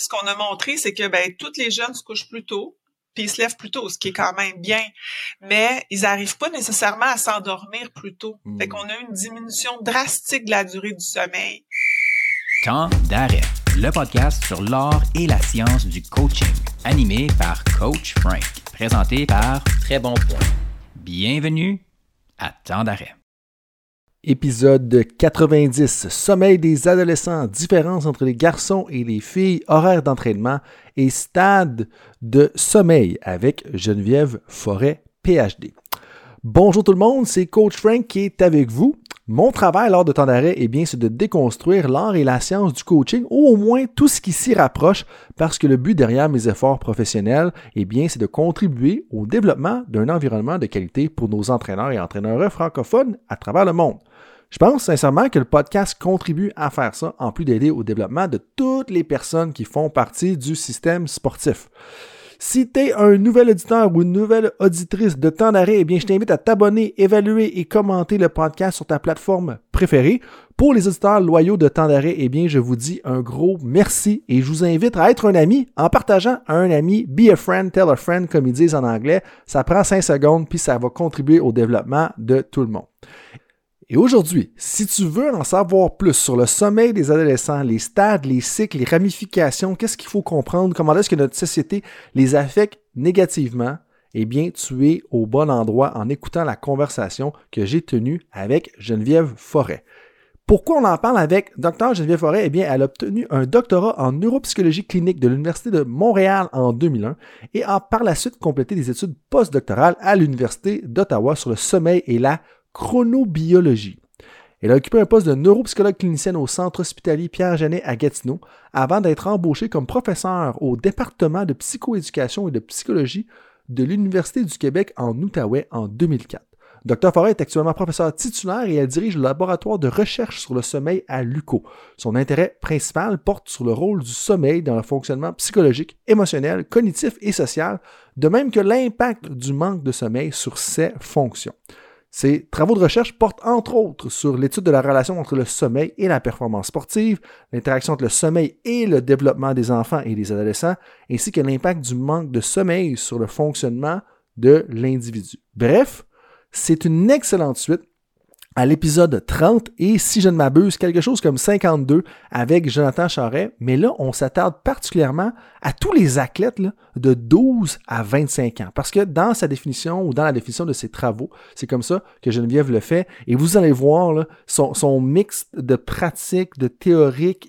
Ce qu'on a montré, c'est que ben toutes les jeunes se couchent plus tôt, puis ils se lèvent plus tôt, ce qui est quand même bien. Mais ils n'arrivent pas nécessairement à s'endormir plus tôt. Fait hmm. qu'on a une diminution drastique de la durée du sommeil. Temps d'arrêt, le podcast sur l'art et la science du coaching, animé par Coach Frank, présenté par Très Bon Point. Bienvenue à Temps d'arrêt. Épisode 90. Sommeil des adolescents, différence entre les garçons et les filles, horaire d'entraînement et stade de sommeil avec Geneviève Forêt, PhD. Bonjour tout le monde, c'est Coach Frank qui est avec vous. Mon travail lors de temps d'arrêt, eh bien, c'est de déconstruire l'art et la science du coaching, ou au moins tout ce qui s'y rapproche, parce que le but derrière mes efforts professionnels, eh bien, c'est de contribuer au développement d'un environnement de qualité pour nos entraîneurs et entraîneurs francophones à travers le monde. Je pense sincèrement que le podcast contribue à faire ça, en plus d'aider au développement de toutes les personnes qui font partie du système sportif. Si tu es un nouvel auditeur ou une nouvelle auditrice de temps d'arrêt, eh bien, je t'invite à t'abonner, évaluer et commenter le podcast sur ta plateforme préférée. Pour les auditeurs loyaux de temps d'arrêt, eh bien, je vous dis un gros merci et je vous invite à être un ami en partageant un ami, be a friend, tell a friend, comme ils disent en anglais. Ça prend 5 secondes puis ça va contribuer au développement de tout le monde. Et aujourd'hui, si tu veux en savoir plus sur le sommeil des adolescents, les stades, les cycles, les ramifications, qu'est-ce qu'il faut comprendre, comment est-ce que notre société les affecte négativement, eh bien, tu es au bon endroit en écoutant la conversation que j'ai tenue avec Geneviève Forêt. Pourquoi on en parle avec Dr Geneviève Forêt? Eh bien, elle a obtenu un doctorat en neuropsychologie clinique de l'Université de Montréal en 2001 et a par la suite complété des études postdoctorales à l'Université d'Ottawa sur le sommeil et la chronobiologie. Elle a occupé un poste de neuropsychologue clinicienne au centre hospitalier Pierre-Janet à Gatineau avant d'être embauchée comme professeure au département de psychoéducation et de psychologie de l'Université du Québec en Outaouais en 2004. Dr Forêt est actuellement professeur titulaire et elle dirige le laboratoire de recherche sur le sommeil à l'UCO. Son intérêt principal porte sur le rôle du sommeil dans le fonctionnement psychologique, émotionnel, cognitif et social, de même que l'impact du manque de sommeil sur ses fonctions. Ces travaux de recherche portent entre autres sur l'étude de la relation entre le sommeil et la performance sportive, l'interaction entre le sommeil et le développement des enfants et des adolescents, ainsi que l'impact du manque de sommeil sur le fonctionnement de l'individu. Bref, c'est une excellente suite à l'épisode 30 et, si je ne m'abuse, quelque chose comme 52 avec Jonathan Charret. Mais là, on s'attarde particulièrement à tous les athlètes de 12 à 25 ans. Parce que dans sa définition ou dans la définition de ses travaux, c'est comme ça que Geneviève le fait. Et vous allez voir son, mix de pratique, de théorique,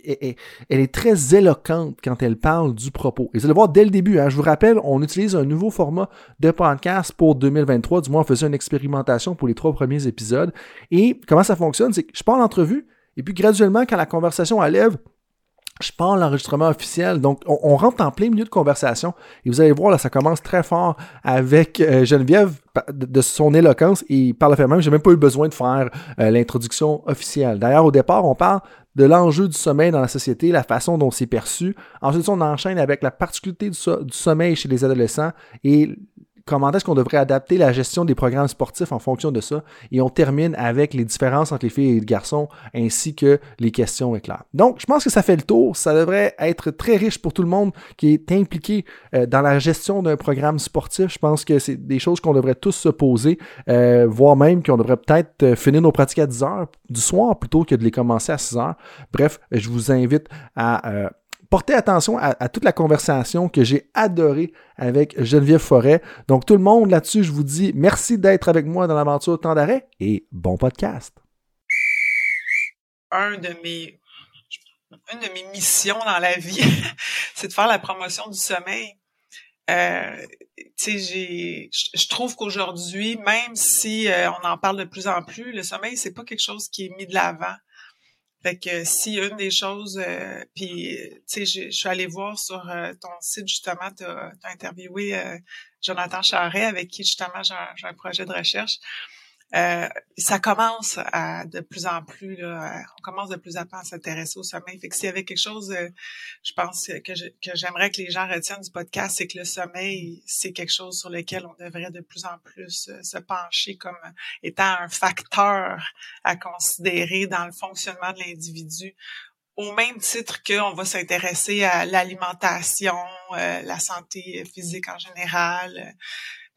elle est très éloquente quand elle parle du propos. Et vous allez voir dès le début, hein, je vous rappelle, on utilise un nouveau format de podcast pour 2023. Du moins, on faisait une expérimentation pour les trois premiers épisodes. Et comment ça fonctionne, c'est que je pars l'entrevue, et puis graduellement, quand la conversation allève, je pars l'enregistrement officiel. Donc, on, rentre en plein milieu de conversation. Et vous allez voir, là, ça commence très fort avec euh, Geneviève de, son éloquence. Et par le fait même, j'ai même pas eu besoin de faire euh, l'introduction officielle. D'ailleurs, au départ, on parle de l'enjeu du sommeil dans la société, la façon dont c'est perçu. Ensuite, on enchaîne avec la particularité du, du sommeil chez les adolescents et comment est-ce qu'on devrait adapter la gestion des programmes sportifs en fonction de ça. Et on termine avec les différences entre les filles et les garçons, ainsi que les questions éclairs. Donc, je pense que ça fait le tour. Ça devrait être très riche pour tout le monde qui est impliqué euh, dans la gestion d'un programme sportif. Je pense que c'est des choses qu'on devrait tous se poser, euh, voire même qu'on devrait peut-être euh, finir nos pratiques à 10 heures du soir plutôt que de les commencer à 6 heures. Bref, je vous invite à portez attention à, toute la conversation que j'ai adorée avec Geneviève Forêt. Donc, tout le monde là-dessus, je vous dis merci d'être avec moi dans l'aventure Temps d'arrêt et bon podcast. Une de mes missions dans la vie, c'est de faire la promotion du sommeil. Euh, je trouve qu'aujourd'hui, même si euh, on en parle de plus en plus, le sommeil c'est pas quelque chose qui est mis de l'avant. Fait que si une des choses, euh, puis tu sais, je, suis allée voir sur euh, ton site justement, tu as, interviewé euh, Jonathan Charret avec qui justement j'ai un, projet de recherche. Euh, ça commence à de plus en plus, là, on commence de plus en plus à s'intéresser au sommeil. Fait que s'il y avait quelque chose, euh, je pense que, j'aimerais que les gens retiennent du podcast, c'est que le sommeil, c'est quelque chose sur lequel on devrait de plus en plus euh, se pencher comme étant un facteur à considérer dans le fonctionnement de l'individu au même titre qu'on va s'intéresser à l'alimentation, euh, la santé physique en général,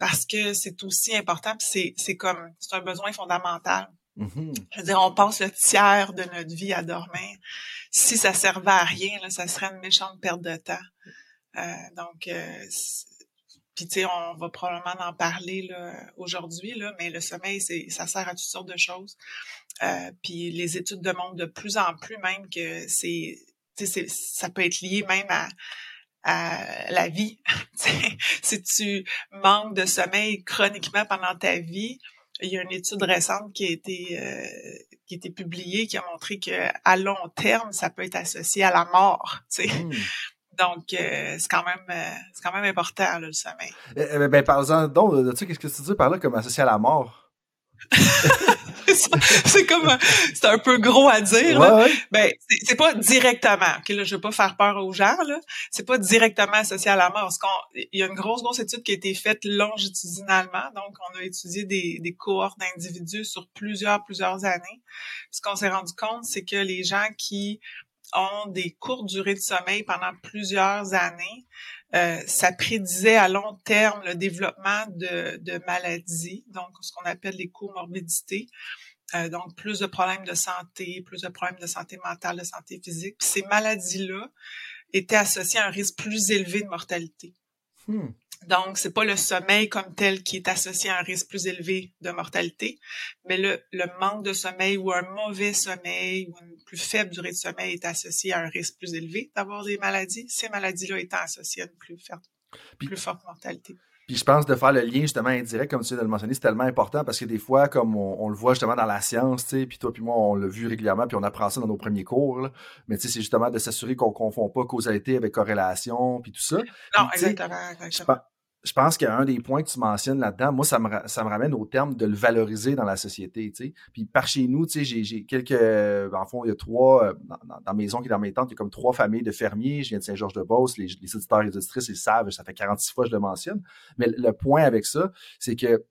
parce que c'est aussi important, c'est c'est comme c'est un besoin fondamental. Mm-hmm. Je veux dire, on passe le tiers de notre vie à dormir. Si ça servait à rien, là, ça serait une méchante perte de temps. Euh, donc, euh, puis tu sais, on va probablement en parler aujourd'hui, là, mais le sommeil, c'est ça sert à toutes sortes de choses. Euh, puis les études démontrent de plus en plus même que c'est, ça peut être lié même à, à la vie. si tu manques de sommeil chroniquement pendant ta vie, il y a une étude récente qui a été euh, qui a été publiée qui a montré que à long terme, ça peut être associé à la mort. Mmh. Donc, euh, c'est quand même euh, c'est quand même important le sommeil. Eh, eh, ben, par donc de ça, qu'est-ce que tu dis par là comme associé à la mort? c'est comme c'est un peu gros à dire là. ben c'est pas directement ok là je veux pas faire peur aux gens là. C'est pas directement associé à la mort. Parce qu'on il y a une grosse grosse étude qui a été faite longitudinalement. Donc on a étudié des, des cohortes d'individus sur plusieurs plusieurs années. Ce qu'on s'est rendu compte c'est que les gens qui ont des courtes durées de sommeil pendant plusieurs années, euh, ça prédisait à long terme le développement de, de maladies, donc ce qu'on appelle les comorbidités. Euh, donc, plus de problèmes de santé, plus de problèmes de santé mentale, de santé physique. Ces maladies-là étaient associées à un risque plus élevé de mortalité. Hmm. Donc, c'est pas le sommeil comme tel qui est associé à un risque plus élevé de mortalité, mais le, le manque de sommeil ou un mauvais sommeil ou une plus faible durée de sommeil est associé à un risque plus élevé d'avoir des maladies, ces maladies-là étant associées à une plus forte, plus forte mortalité. Puis je pense de faire le lien justement indirect, comme tu viens de le mentionner, c'est tellement important parce que des fois, comme on, le voit justement dans la science, tu sais, puis toi puis moi, on l'a vu régulièrement, puis on apprend ça dans nos premiers cours, là. mais tu sais, c'est justement de s'assurer qu'on confond pas causalité avec corrélation, puis tout ça. Non, exactement. exactement je pense qu'un des points que tu mentionnes là-dedans, moi, ça me, ramène au terme de le valoriser dans la société, tu sais. Puis par chez nous, j'ai quelques, en fond, il y a trois, euh, dans, dans, maison qui dans mes tentes, il y a comme trois familles de fermiers. Je viens de Saint-Georges-de-Beauce, les, les auditeurs et les auditrices, ils savent, ça fait 46 fois que je le mentionne. Mais le point avec ça, c'est que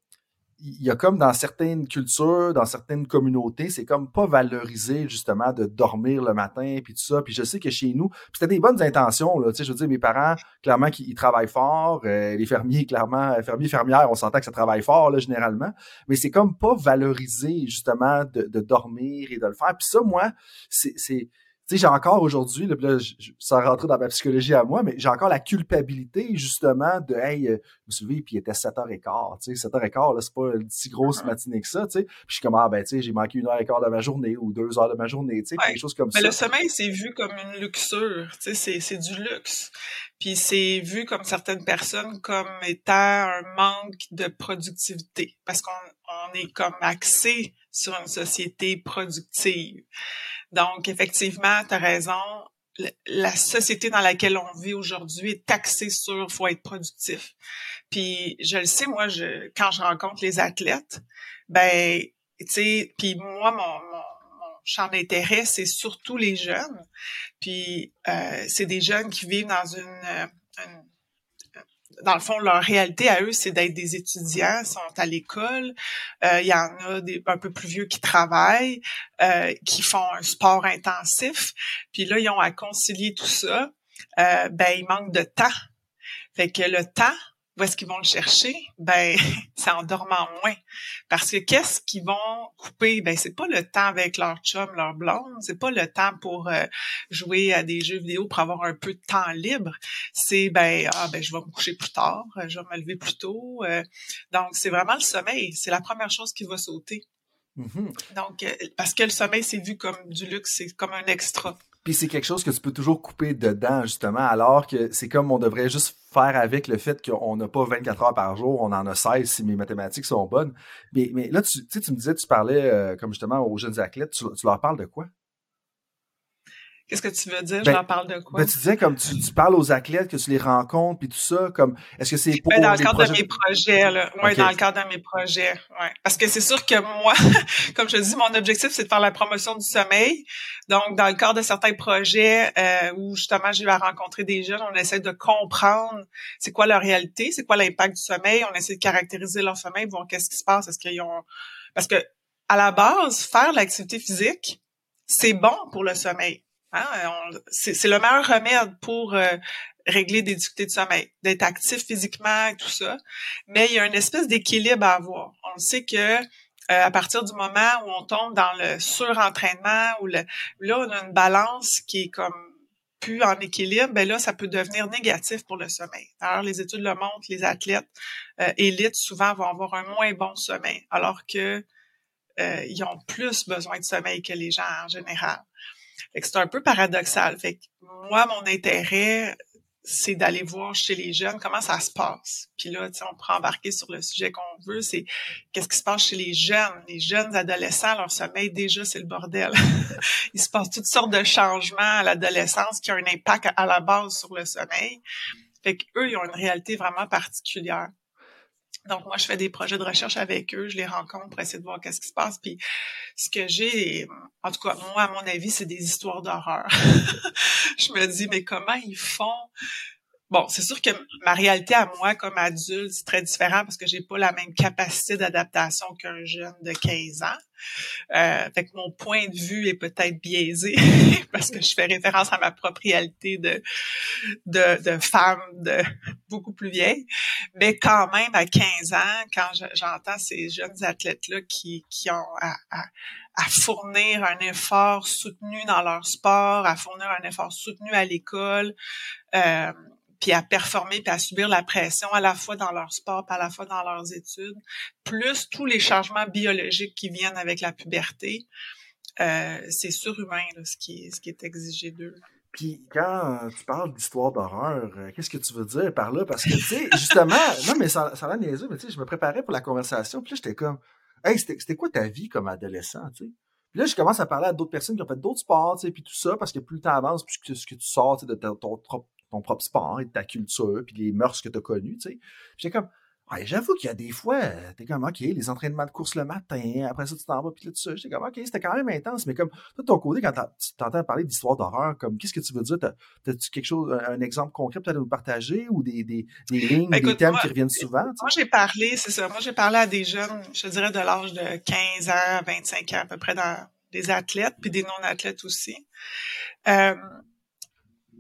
il y a comme dans certaines cultures, dans certaines communautés, c'est comme pas valorisé justement de dormir le matin puis tout ça. Puis je sais que chez nous, c'était des bonnes intentions là. Tu sais, je veux dire, mes parents clairement ils travaillent fort, euh, les fermiers clairement, fermiers fermières, on s'entend que ça travaille fort là généralement, mais c'est comme pas valorisé justement de, de dormir et de le faire. Puis ça, moi, c'est sais, j'ai encore aujourd'hui, là, là sans rentrer dans ma psychologie à moi, mais j'ai encore la culpabilité, justement, de, hey, euh, je me souviens, puis il était 7h15, tu sais, 7h15, là, c'est pas une si grosse matinée que ça, tu sais. Puis je suis comme, ah, ben, tu sais, j'ai manqué une heure et quart de ma journée ou deux heures de ma journée, tu sais, quelque chose comme mais ça. Mais le sommeil, c'est vu comme une luxure, tu sais, c'est du luxe. Puis c'est vu comme certaines personnes comme étant un manque de productivité, parce qu'on on est comme axé sur une société productive. Donc, effectivement, tu as raison. La société dans laquelle on vit aujourd'hui est taxée sur faut être productif. Puis je le sais, moi, je quand je rencontre les athlètes, ben, tu sais, puis moi, mon, mon, champ d'intérêt, c'est surtout les jeunes. Puis euh, c'est des jeunes qui vivent dans une, une dans le fond, leur réalité à eux, c'est d'être des étudiants, sont à l'école. Euh, il y en a des un peu plus vieux qui travaillent, euh, qui font un sport intensif. Puis là, ils ont à concilier tout ça. Euh, ben, il manque de temps. Fait que le temps, où est-ce qu'ils vont le chercher? Ben, c'est en dormant moins. Parce que qu'est-ce qu'ils vont couper? Ben, c'est pas le temps avec leur chum, leur blonde. C'est pas le temps pour euh, jouer à des jeux vidéo pour avoir un peu de temps libre. C'est, ben, ah, ben, je vais me coucher plus tard. Je vais me lever plus tôt. Euh. donc, c'est vraiment le sommeil. C'est la première chose qui va sauter. Mm-hmm. Donc, euh, parce que le sommeil, c'est vu comme du luxe, c'est comme un extra. Puis c'est quelque chose que tu peux toujours couper dedans, justement, alors que c'est comme on devrait juste faire avec le fait qu'on n'a pas 24 heures par jour, on en a 16 si mes mathématiques sont bonnes. Mais, mais là, tu, tu me disais, tu parlais euh, comme justement aux jeunes athlètes, tu leur parles de quoi? Qu'est-ce que tu veux dire? Ben, J'en parle de quoi? Ben, tu disais comme tu, tu, parles aux athlètes, que tu les rencontres, puis tout ça, comme est-ce que c'est pour ben, dans le cadre de mes projets, là. Oui, dans le cadre de mes projets. Ouais. Parce que c'est sûr que moi, comme je te dis, mon objectif, c'est de faire la promotion du sommeil. Donc, dans le cadre de certains projets euh, où justement j'ai eu à rencontrer des jeunes, on essaie de comprendre c'est quoi leur réalité, c'est quoi l'impact du sommeil, on essaie de caractériser leur sommeil, voir qu'est-ce qui se passe, est-ce qu'ils ont. Parce que à la base, faire l'activité physique, c'est bon pour le sommeil Hein? C'est le meilleur remède pour euh, régler des difficultés de sommeil, d'être actif physiquement et tout ça. Mais il y a une espèce d'équilibre à avoir. On sait que euh, à partir du moment où on tombe dans le surentraînement, ou le, là, on a une balance qui est comme plus en équilibre, ben là, ça peut devenir négatif pour le sommeil. Alors, les études le montrent, les athlètes euh, élites souvent vont avoir un moins bon sommeil, alors que euh, ils ont plus besoin de sommeil que les gens en général. C'est un peu paradoxal. Fait que moi, mon intérêt, c'est d'aller voir chez les jeunes comment ça se passe. Puis là, on pourrait embarquer sur le sujet qu'on veut, c'est qu'est-ce qui se passe chez les jeunes? Les jeunes adolescents, leur sommeil, déjà, c'est le bordel. Il se passe toutes sortes de changements à l'adolescence qui ont un impact à la base sur le sommeil. Fait qu'eux, ils ont une réalité vraiment particulière. Donc, moi, je fais des projets de recherche avec eux, je les rencontre pour essayer de voir qu'est-ce qui se passe. Puis, ce que j'ai, en tout cas, moi, à mon avis, c'est des histoires d'horreur. je me dis, mais comment ils font Bon, c'est sûr que ma réalité à moi comme adulte, c'est très différent parce que j'ai pas la même capacité d'adaptation qu'un jeune de 15 ans. Euh, fait que mon point de vue est peut-être biaisé parce que je fais référence à ma propre réalité de, de, de femme de beaucoup plus vieille. Mais quand même, à 15 ans, quand j'entends ces jeunes athlètes-là qui, qui ont à, à, à fournir un effort soutenu dans leur sport, à fournir un effort soutenu à l'école, euh, puis à performer, puis à subir la pression à la fois dans leur sport, puis à la fois dans leurs études, plus tous les changements biologiques qui viennent avec la puberté, euh, c'est surhumain ce, qui est, ce qui est exigé d'eux. Puis quand tu parles d'histoire d'horreur, euh, qu'est-ce que tu veux dire par là? Parce que, tu sais, justement, non, mais ça, ça a mais tu sais, je me préparais pour la conversation, puis là, j'étais comme, hey, c'était quoi ta vie comme adolescent, tu sais? Puis là, je commence à parler à d'autres personnes qui ont fait d'autres sports, tu sais, puis tout ça, parce que plus le temps avance, plus que, ce que tu sors de ton, propre sport et de ta culture, puis les mœurs que tu connues, tu sais. J'étais comme, j'avoue qu'il y a des fois, t'es comme, OK, les entraînements de course le matin, après ça, tu t'en vas, puis là, tout ça. J'étais comme, OK, c'était quand même intense, mais comme, toi, de ton côté, quand tu t'entends parler d'histoire d'horreur, comme, qu'est-ce que tu veux dire? T'as-tu quelque chose, un, exemple concret peut-être à nous partager ou des, des, des lignes, ben, des thèmes qui reviennent souvent? Moi, j'ai parlé, c'est ça, moi, j'ai parlé à des jeunes, je dirais de l'âge de 15 ans, 25 ans, à peu près, dans des athlètes, puis des non-athlètes aussi. Euh,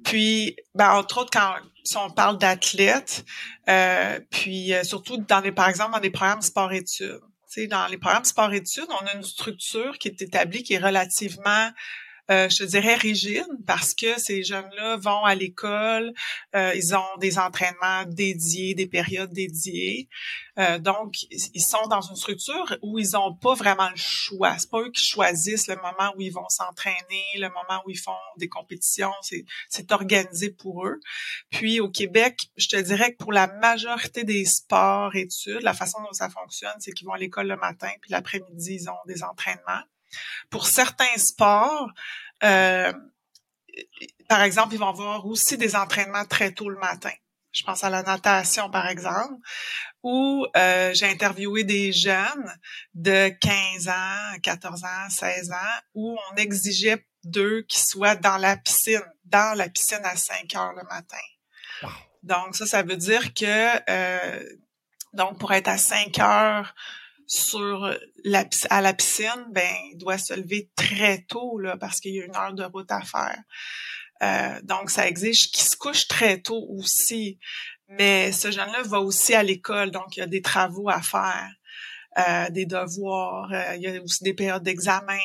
puis, ben, entre autres, quand si on parle d'athlètes, euh, puis euh, surtout dans les, par exemple, dans des programmes sport-études. Tu sais, dans les programmes sport-études, on a une structure qui est établie, qui est relativement euh, je dirais rigide parce que ces jeunes-là vont à l'école, euh, ils ont des entraînements dédiés, des périodes dédiées. Euh, donc, ils sont dans une structure où ils n'ont pas vraiment le choix. C'est pas eux qui choisissent le moment où ils vont s'entraîner, le moment où ils font des compétitions. C'est organisé pour eux. Puis au Québec, je te dirais que pour la majorité des sports études, la façon dont ça fonctionne, c'est qu'ils vont à l'école le matin, puis l'après-midi, ils ont des entraînements. Pour certains sports, euh, par exemple, ils vont avoir aussi des entraînements très tôt le matin. Je pense à la natation, par exemple, où euh, j'ai interviewé des jeunes de 15 ans, 14 ans, 16 ans, où on exigeait d'eux qu'ils soient dans la piscine, dans la piscine à 5 heures le matin. Donc, ça, ça veut dire que, euh, donc, pour être à 5 heures sur la, à la piscine, ben, il doit se lever très tôt, là, parce qu'il y a une heure de route à faire. Euh, donc, ça exige qu'il se couche très tôt aussi. Mais ce jeune-là va aussi à l'école, donc il y a des travaux à faire. Euh, des devoirs, euh, il y a aussi des périodes d'examen.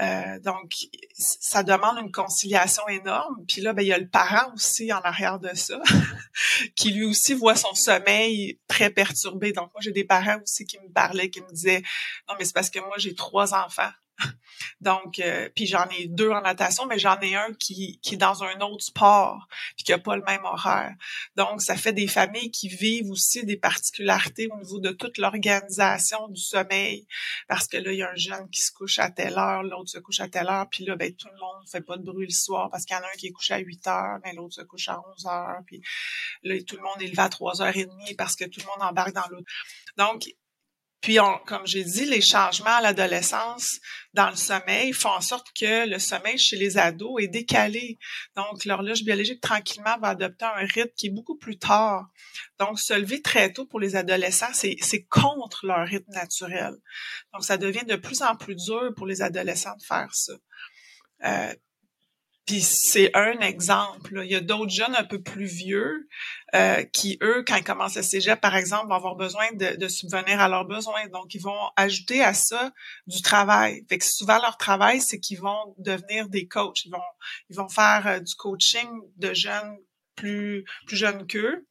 Euh, donc, ça demande une conciliation énorme. Puis là, ben, il y a le parent aussi en arrière de ça, qui lui aussi voit son sommeil très perturbé. Donc, moi, j'ai des parents aussi qui me parlaient, qui me disaient, non, mais c'est parce que moi, j'ai trois enfants. Donc, euh, puis j'en ai deux en natation, mais j'en ai un qui, est dans un autre sport, puis qui a pas le même horaire. Donc, ça fait des familles qui vivent aussi des particularités au niveau de toute l'organisation du sommeil, parce que là, il y a un jeune qui se couche à telle heure, l'autre se couche à telle heure, puis là, ben, tout le monde fait pas de bruit le soir, parce qu'il y en a un qui est couché à 8 heures, mais l'autre se couche à 11 heures, puis là, tout le monde est levé à 3 heures et demie parce que tout le monde embarque dans l'autre. Donc, puis, comme j'ai dit, les changements à l'adolescence dans le sommeil font en sorte que le sommeil chez les ados est décalé. Donc, l'horloge biologique, tranquillement, va adopter un rythme qui est beaucoup plus tard. Donc, se lever très tôt pour les adolescents, c'est contre leur rythme naturel. Donc, ça devient de plus en plus dur pour les adolescents de faire ça. Euh, Puis c'est un exemple. Il y a d'autres jeunes un peu plus vieux euh, qui, eux, quand ils commencent le cégep, par exemple, vont avoir besoin de, subvenir à leurs besoins. Donc, ils vont ajouter à ça du travail. Fait que souvent, leur travail, c'est qu'ils vont devenir des coachs. Ils vont, ils vont faire euh, du coaching de jeunes plus, plus jeunes qu'eux.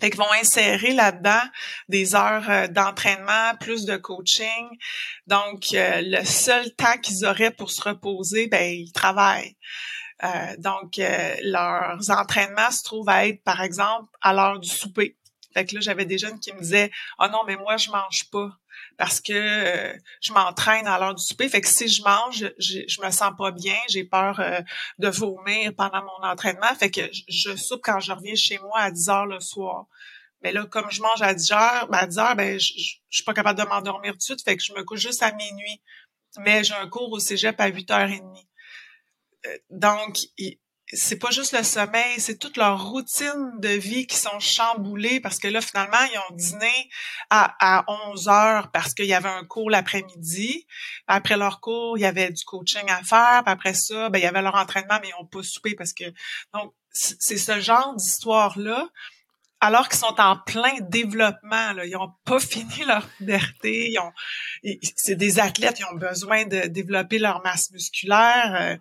Fait qu'ils vont insérer là-dedans des heures euh, d'entraînement, plus de coaching. Donc, le seul temps qu'ils auraient pour se reposer, ben ils travaillent. Euh, donc, euh, leurs entraînements se trouvent à être, par exemple, à l'heure du souper. Fait que là, j'avais des jeunes qui me disaient Oh non, mais moi, je mange pas parce que euh, je m'entraîne à l'heure du souper. Fait que si je mange, je, je me sens pas bien, j'ai peur de vomir pendant mon entraînement. Fait que je, soupe quand je reviens chez moi à 10 heures le soir. Mais là, comme je mange à 10 heures, ben à 10 heures, ben, je, je, suis pas capable de m'endormir tout de suite. Fait que je me couche juste à minuit. Mais j'ai un cours au cégep à 8h30. Euh, donc, c'est pas juste le sommeil, c'est toute leur routine de vie qui sont chamboulées parce que là, finalement, ils ont dîné à, à 11 heures parce qu'il y avait un cours l'après-midi. Après leur cours, il y avait du coaching à faire. Puis après ça, ben, il y avait leur entraînement, mais ils n'ont pas soupé parce que... Donc, c'est ce genre d'histoire-là alors qu'ils sont en plein développement. Là. Ils n'ont pas fini leur puberté. Ils ont, c'est des athlètes, ils ont besoin de développer leur masse musculaire.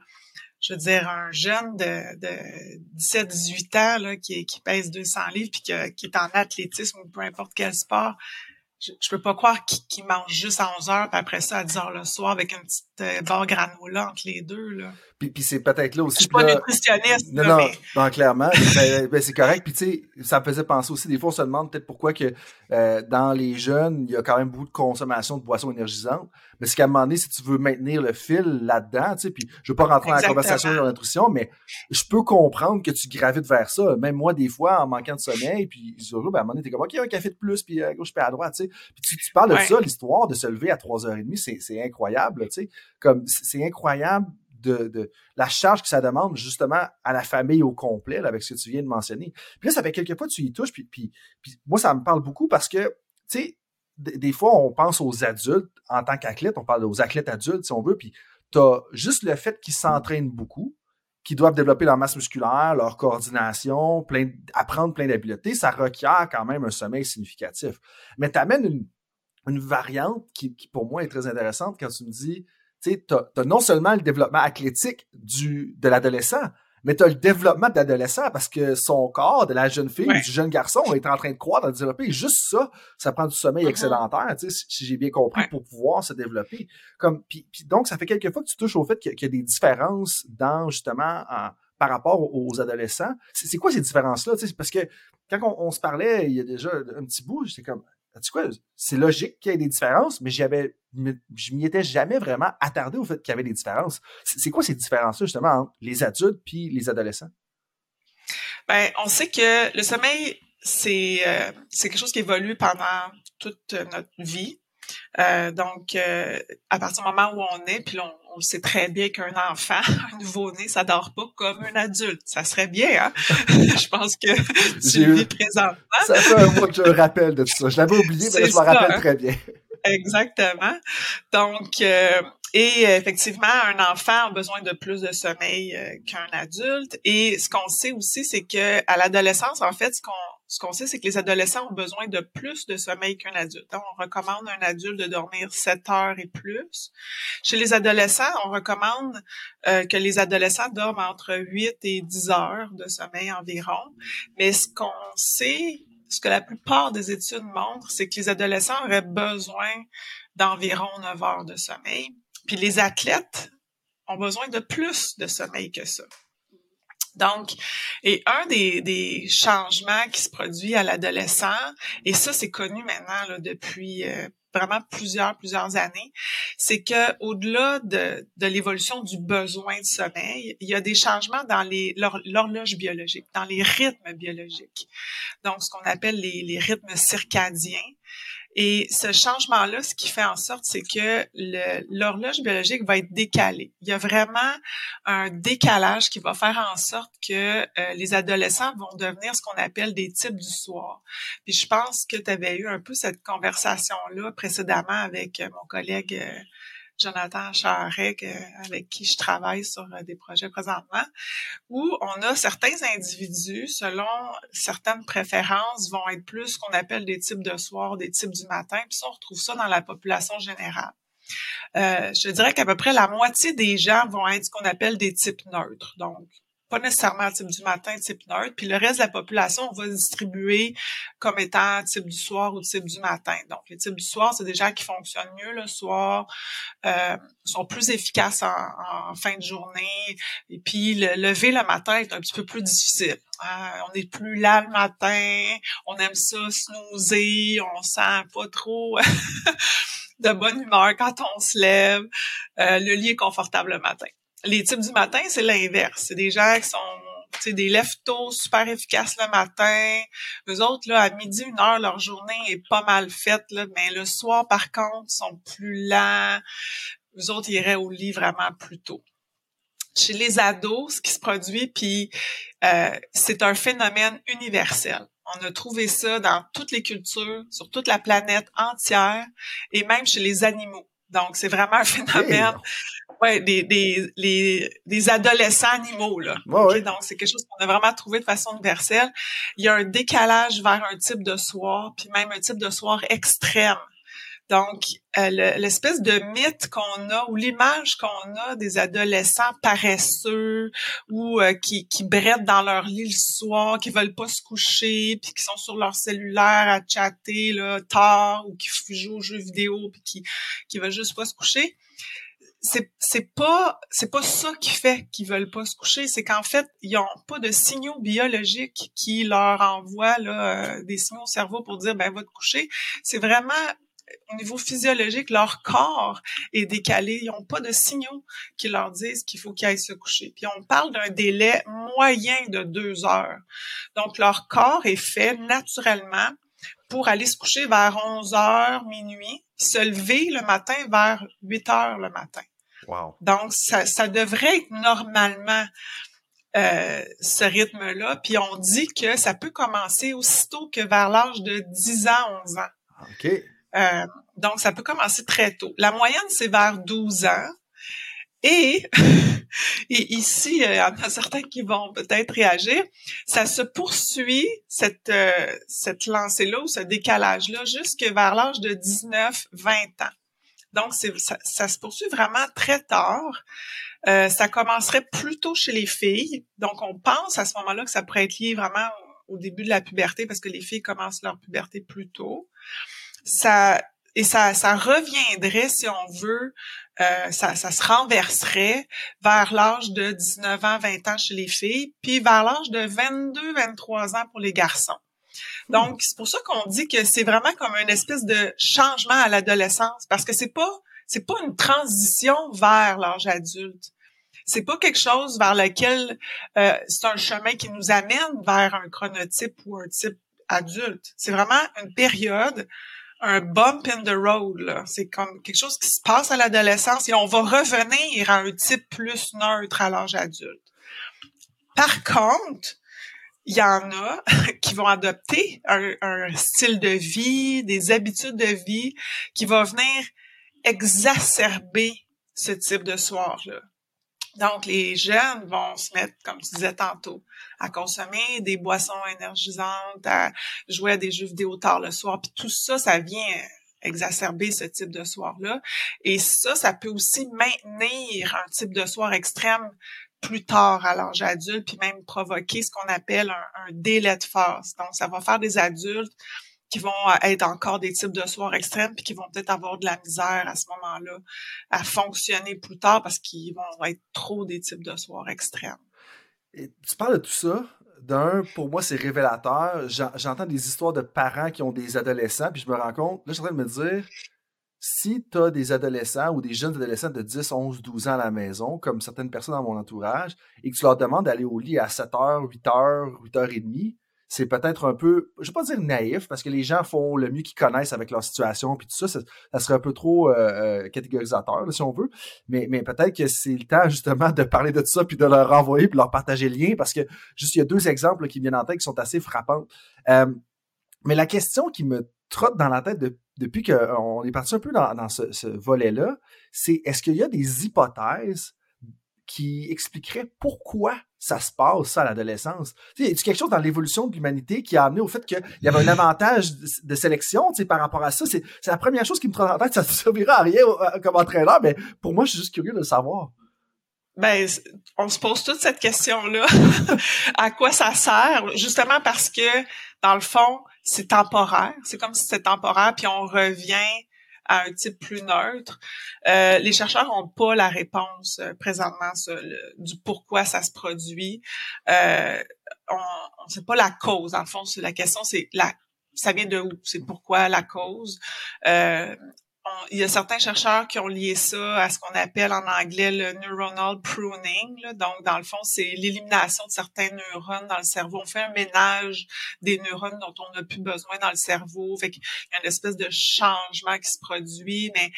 Je veux dire, un jeune de, de 17-18 ans là, qui, qui pèse 200 livres puis qui est en athlétisme ou peu importe quel sport, je, je peux pas croire qu'il mange juste à 11 heures puis après ça à 10 heures le soir avec une petite barre granola entre les deux. Là. Puis, puis c'est peut-être là aussi. Je suis pas nutritionniste. Non, non, non, clairement. ben, ben, c'est correct. Puis tu sais, ça me faisait penser aussi, des fois, on se demande peut-être pourquoi que euh, dans les jeunes, il y a quand même beaucoup de consommation de boissons énergisantes. Mais c'est qu'à un moment donné, si tu veux maintenir le fil là-dedans, tu sais, puis je veux pas rentrer dans la conversation sur la nutrition, mais je peux comprendre que tu gravites vers ça. Même moi, des fois, en manquant de sommeil, puis ben, à un moment donné, t'es comme, OK, un café de plus, puis à gauche, puis à droite, tu sais. Puis tu, parles de ça, l'histoire de se lever à 3h30, c'est incroyable, tu sais. C'est incroyable de, la charge que ça demande justement à la famille au complet, avec ce que tu viens de mentionner. Puis là, ça fait quelques fois que tu y touches, puis, moi, ça me parle beaucoup parce que, tu sais, des fois, on pense aux adultes en tant qu'athlètes, on parle aux athlètes adultes, si on veut, puis tu as juste le fait qu'ils s'entraînent beaucoup, qu'ils doivent développer leur masse musculaire, leur coordination, apprendre plein d'habiletés, ça requiert quand même un sommeil significatif. Mais tu amènes une, variante qui, pour moi, est très intéressante quand tu me dis, tu as, non seulement le développement athlétique du, de l'adolescent, mais tu as le développement de l'adolescent parce que son corps, de la jeune fille, du jeune garçon, est en train de croître, de développer. Et juste ça, ça prend du sommeil mm-hmm. excédentaire, si j'ai bien compris, pour pouvoir se développer. Comme, puis, donc, ça fait quelques fois que tu touches au fait qu'il y, a des différences dans, justement, par rapport aux adolescents. C'est quoi ces différences-là? Parce que quand on, on, se parlait il y a déjà un petit bout, j'étais comme, tu quoi, c'est logique qu'il y ait des différences, mais j'avais, je m'y étais jamais vraiment attardé au fait qu'il y avait des différences. C'est quoi ces différences-là, justement, entre les adultes puis les adolescents? Ben, on sait que le sommeil, c'est, euh, quelque chose qui évolue pendant toute notre vie. Euh, donc, euh, à partir du moment où on est, puis on, on sait très bien qu'un enfant, un nouveau-né, ça dort pas comme un adulte. Ça serait bien, hein? je pense que tu le vis présentement. Ça fait un mois que je me rappelle de tout ça. Je l'avais oublié, mais je me rappelle hein? très bien. Exactement. Donc, euh, et effectivement, un enfant a besoin de plus de sommeil euh, qu'un adulte. Et ce qu'on sait aussi, c'est que à l'adolescence, en fait, ce qu'on ce qu'on sait, c'est que les adolescents ont besoin de plus de sommeil qu'un adulte. on recommande à un adulte de dormir 7 heures et plus. Chez les adolescents, on recommande euh, que les adolescents dorment entre 8 et 10 heures de sommeil environ. Mais ce qu'on sait, ce que la plupart des études montrent, c'est que les adolescents auraient besoin d'environ 9 heures de sommeil. Puis les athlètes ont besoin de plus de sommeil que ça. Donc, et un des, des changements qui se produit à l'adolescent, et ça c'est connu maintenant là, depuis euh, vraiment plusieurs plusieurs années, c'est que au-delà de, de l'évolution du besoin de sommeil, il y a des changements dans les l'horloge biologique, dans les rythmes biologiques. Donc, ce qu'on appelle les, les rythmes circadiens. Et ce changement-là, ce qui fait en sorte, c'est que l'horloge biologique va être décalée. Il y a vraiment un décalage qui va faire en sorte que euh, les adolescents vont devenir ce qu'on appelle des types du soir. Puis je pense que tu avais eu un peu cette conversation-là précédemment avec euh, mon collègue euh, Jonathan Charret, avec qui je travaille sur des projets présentement, où on a certains individus, selon certaines préférences, vont être plus ce qu'on appelle des types de soir, des types du matin, puis ça, on retrouve ça dans la population générale. Euh, je dirais qu'à peu près la moitié des gens vont être ce qu'on appelle des types neutres. Donc, pas nécessairement type du matin, type neutre. Puis le reste de la population, on va distribuer comme étant type du soir ou type du matin. Donc, les types du soir, c'est des gens qui fonctionnent mieux le soir, euh, sont plus efficaces en, fin de journée. Et puis, le lever le matin est un petit peu plus difficile. Euh, on est plus là le matin, on aime ça snoozer, on sent pas trop de bonne humeur quand on se lève. Euh, le lit est confortable le matin. Les types du matin, c'est l'inverse. C'est des gens qui sont des leftos super efficaces le matin. Eux autres, là, à midi, une heure, leur journée est pas mal faite, là, mais le soir, par contre, sont plus lents. Eux autres, iraient au lit vraiment plus tôt. Chez les ados, ce qui se produit, puis euh, c'est un phénomène universel. On a trouvé ça dans toutes les cultures, sur toute la planète entière, et même chez les animaux. Donc, c'est vraiment un phénomène ouais, des, des, les, des adolescents animaux. Là. Donc, c'est quelque chose qu'on a vraiment trouvé de façon universelle. Il y a un décalage vers un type de soir, puis même un type de soir extrême. Donc, euh, l'espèce de mythe qu'on a ou l'image qu'on a des adolescents paresseux ou euh, qui, qui brettent dans leur lit le soir, qui veulent pas se coucher, puis qui sont sur leur cellulaire à chatter là, tard ou qui jouent aux jeux vidéo puis qui qui veulent juste pas se coucher c'est c'est pas c'est pas ça qui fait qu'ils veulent pas se coucher, c'est qu'en fait ils ont pas de signaux biologiques qui leur envoient là, euh, des signaux au cerveau pour dire ben va te coucher. C'est vraiment au niveau physiologique, leur corps est décalé. Ils n'ont pas de signaux qui leur disent qu'il faut qu'ils aillent se coucher. Puis on parle d'un délai moyen de deux heures. Donc leur corps est fait naturellement pour aller se coucher vers 11 heures, minuit, se lever le matin vers 8 heures le matin. Donc, ça, ça devrait être normalement euh, ce rythme-là. Puis on dit que ça peut commencer aussitôt que vers l'âge de 10 ans, 11 ans. OK. Euh, donc, ça peut commencer très tôt. La moyenne, c'est vers 12 ans. Et, ici, il y en a certains qui vont peut-être réagir. Ça se poursuit, cette, euh, cette lancée-là ou ce décalage-là, jusque vers l'âge de 19, 20 ans. Donc, ça, se poursuit vraiment très tard. Euh, ça commencerait plutôt chez les filles. Donc, on pense à ce moment-là que ça pourrait être lié vraiment au début de la puberté parce que les filles commencent leur puberté plus tôt. Ça et ça, ça reviendrait, si on veut, euh, ça, ça se renverserait vers l'âge de 19 ans, 20 ans chez les filles, puis vers l'âge de 22, 23 ans pour les garçons. Donc, c'est pour ça qu'on dit que c'est vraiment comme une espèce de changement à l'adolescence, parce que c'est pas c'est pas une transition vers l'âge adulte. C'est pas quelque chose vers lequel euh, c'est un chemin qui nous amène vers un chronotype ou un type adulte. C'est vraiment une période, un bump in the road. C'est comme quelque chose qui se passe à l'adolescence et on va revenir à un type plus neutre à l'âge adulte. Par contre, il y en a qui vont adopter un, style de vie, des habitudes de vie qui va venir exacerber ce type de soir-là. Donc, les jeunes vont se mettre, comme tu disais tantôt, à consommer des boissons énergisantes, à jouer à des jeux vidéo tard le soir. Puis tout ça, ça vient exacerber ce type de soir-là. Et ça, ça peut aussi maintenir un type de soir extrême plus tard à l'âge adulte, puis même provoquer ce qu'on appelle un, délai de phase. Donc, ça va faire des adultes qui vont être encore des types de soirs extrêmes, puis qui vont peut-être avoir de la misère à ce moment-là à fonctionner plus tard parce qu'ils vont être trop des types de soirs extrêmes. Tu parles de tout ça. D'un, pour moi, c'est révélateur. J'entends des histoires de parents qui ont des adolescents, puis je me rends compte, là, je suis en train de me dire, si tu as des adolescents ou des jeunes adolescents de 10, 11, 12 ans à la maison, comme certaines personnes dans mon entourage, et que tu leur demandes d'aller au lit à 7 h, 8 h, 8 h 30, c'est peut-être un peu, je vais pas dire naïf, parce que les gens font le mieux qu'ils connaissent avec leur situation, puis tout ça, ça, serait un peu trop euh, euh, catégorisateur, si on veut. Mais, peut-être que c'est le temps, justement, de parler de tout ça, puis de leur renvoyer, puis leur partager le lien, parce que juste, il y a deux exemples qui viennent en tête qui sont assez frappants. Euh, mais la question qui me trotte dans la tête de depuis qu'on est parti un peu dans, ce, volet-là, c'est est-ce qu'il y a des hypothèses qui expliqueraient pourquoi ça se passe, ça, à l'adolescence. Tu sais, quelque chose dans l'évolution de l'humanité qui a amené au fait qu'il y avait un avantage de, sélection, tu sais, par rapport à ça? C'est, la première chose qui me prend en tête. Ça ne servira à rien euh, comme entraîneur, mais pour moi, je suis juste curieux de le savoir. Ben, on se pose toute cette question-là. à quoi ça sert? Justement parce que, dans le fond, c'est temporaire. C'est comme si c'était temporaire, puis on revient à un type plus neutre. Euh, les chercheurs n'ont pas la réponse euh, présentement du pourquoi ça se produit. Euh, on ne sait pas la cause. En fond, la question, c'est la ça vient de où? C'est pourquoi la cause? Euh, il y a certains chercheurs qui ont lié ça à ce qu'on appelle en anglais le neuronal pruning. Donc, dans le fond, c'est l'élimination de certains neurones dans le cerveau. On fait un ménage des neurones dont on n'a plus besoin dans le cerveau. Fait qu'il y a une espèce de changement qui se produit, mais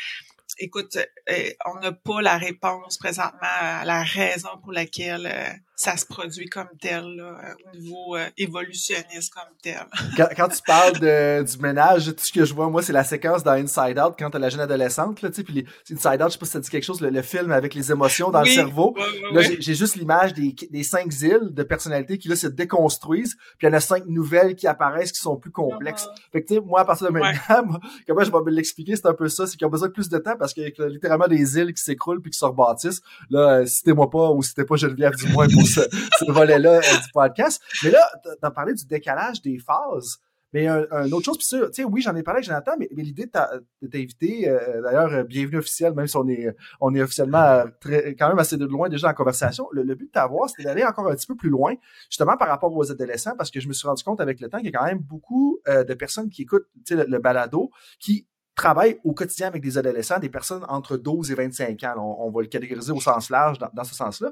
écoute, euh, on n'a pas la réponse présentement à la raison pour laquelle euh, ça se produit comme tel, là, au niveau euh, évolutionniste comme tel. quand, quand, tu parles de, du ménage, tout ce que je vois, moi, c'est la séquence dans Inside Out, quand t'as la jeune adolescente, là, tu sais, puis Inside Out, je sais pas si ça dit quelque chose, le, film avec les émotions dans le cerveau. là, j'ai juste l'image des, des cinq îles de personnalités qui, là, se déconstruisent, puis il y en a cinq nouvelles qui apparaissent qui sont plus complexes. Uh-huh. Fait que, tu sais, moi, à partir de maintenant, comment je vais l'expliquer, c'est un peu ça, c'est qu'ils ont besoin de plus de temps parce qu'il y a littéralement des îles qui s'écroulent puis qui se rebâtissent. Là, euh, citez-moi pas ou citez pas Geneviève du moins pour ce, volet-là euh, du podcast. Mais là, t'as parlé du décalage des phases. Mais un, autre chose, puis ça, tu sais, oui, j'en ai parlé avec Jonathan, mais, l'idée de t'inviter, euh, d'ailleurs, bienvenue officiel, même si on est, on est officiellement quand même assez de loin déjà en conversation. Le, but de t'avoir, c'était d'aller encore un petit peu plus loin, justement par rapport aux adolescents, parce que je me suis rendu compte avec le temps qu'il y a quand même beaucoup de personnes qui écoutent le, le balado, qui travaille au quotidien avec des adolescents, des personnes entre 12 et 25 ans. On, va le catégoriser au sens large dans, ce sens-là.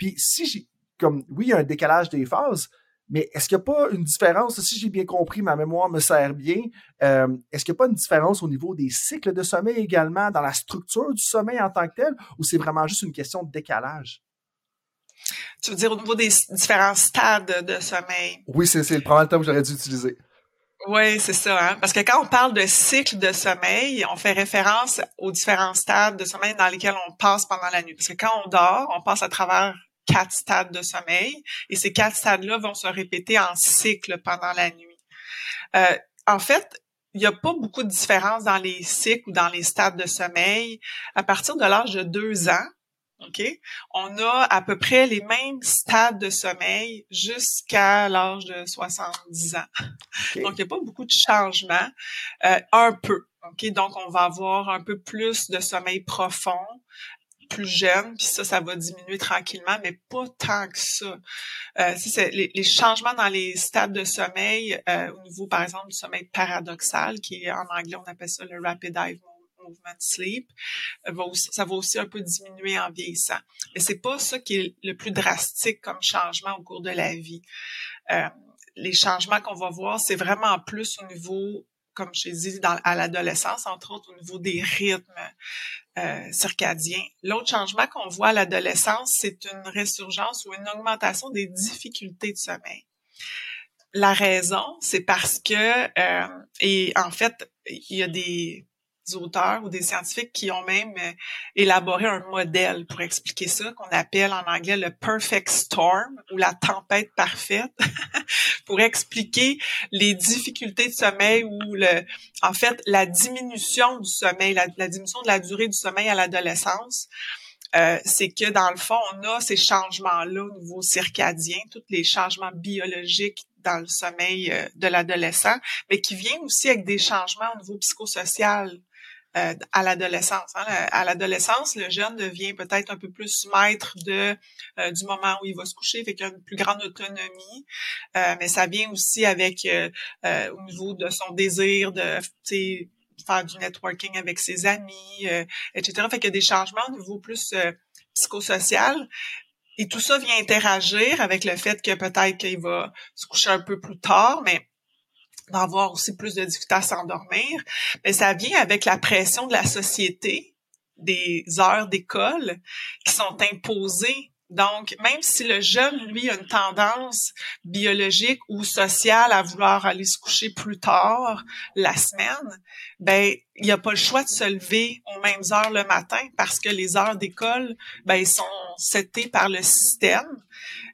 Puis si j'ai, comme, oui, il y a un décalage des phases, mais est-ce qu'il n'y a pas une différence, si j'ai bien compris, ma mémoire me sert bien, euh, est-ce qu'il n'y a pas une différence au niveau des cycles de sommeil également, dans la structure du sommeil en tant que tel, ou c'est vraiment juste une question de décalage? Tu veux dire au niveau des différents stades de sommeil? Oui, c'est, c'est le temps que j'aurais dû utiliser. Oui, c'est ça. Hein? Parce que quand on parle de cycle de sommeil, on fait référence aux différents stades de sommeil dans lesquels on passe pendant la nuit. Parce que quand on dort, on passe à travers quatre stades de sommeil et ces quatre stades-là vont se répéter en cycle pendant la nuit. Euh, en fait, il n'y a pas beaucoup de différence dans les cycles ou dans les stades de sommeil. À partir de l'âge de deux ans, OK? On a à peu près les mêmes stades de sommeil jusqu'à l'âge de 70 ans. Donc, il n'y a pas beaucoup de changements. Euh, un peu. OK? Donc, on va avoir un peu plus de sommeil profond plus jeune, puis ça, ça va diminuer tranquillement, mais pas tant que ça. Euh, c'est les, les, changements dans les stades de sommeil, euh, au niveau, par exemple, du sommeil paradoxal, qui en anglais, on appelle ça le rapid eye movement sleep, euh, va ça va aussi un peu diminuer en vieillissant. Mais c'est pas ça qui est le plus drastique comme changement au cours de la vie. Euh, les changements qu'on va voir, c'est vraiment plus au niveau, comme je dit, à l'adolescence, entre autres au niveau des rythmes euh, circadiens. L'autre changement qu'on voit à l'adolescence, c'est une résurgence ou une augmentation des difficultés de sommeil. La raison, c'est parce que, euh, et en fait, il y a des auteurs ou des scientifiques qui ont même euh, élaboré un modèle pour expliquer ça, qu'on appelle en anglais le perfect storm ou la tempête parfaite, pour expliquer les difficultés de sommeil ou le, en fait, la diminution du sommeil, la, diminution de la durée du sommeil à l'adolescence. Euh, c'est que dans le fond, on a ces changements-là au niveau circadien, tous les changements biologiques dans le sommeil euh, de l'adolescent, mais qui viennent aussi avec des changements au niveau psychosocial euh, à l'adolescence. Hein. À l'adolescence, le jeune devient peut-être un peu plus maître de euh, du moment où il va se coucher, fait qu'il a une plus grande autonomie. Euh, mais ça vient aussi avec au niveau de son désir de faire du networking avec ses amis, etc. Fait qu'il y a des changements au niveau plus psychosocial. Et tout ça vient interagir avec le fait que peut-être qu'il va se coucher un peu plus tard, mais d'avoir aussi plus de difficultés à s'endormir, mais ça vient avec la pression de la société, des heures d'école qui sont imposées Donc, même si le jeune, lui, a une tendance biologique ou sociale à vouloir aller se coucher plus tard la semaine, ben, il n'y a pas le choix de se lever aux mêmes heures le matin parce que les heures d'école, ben, sont setées par le système.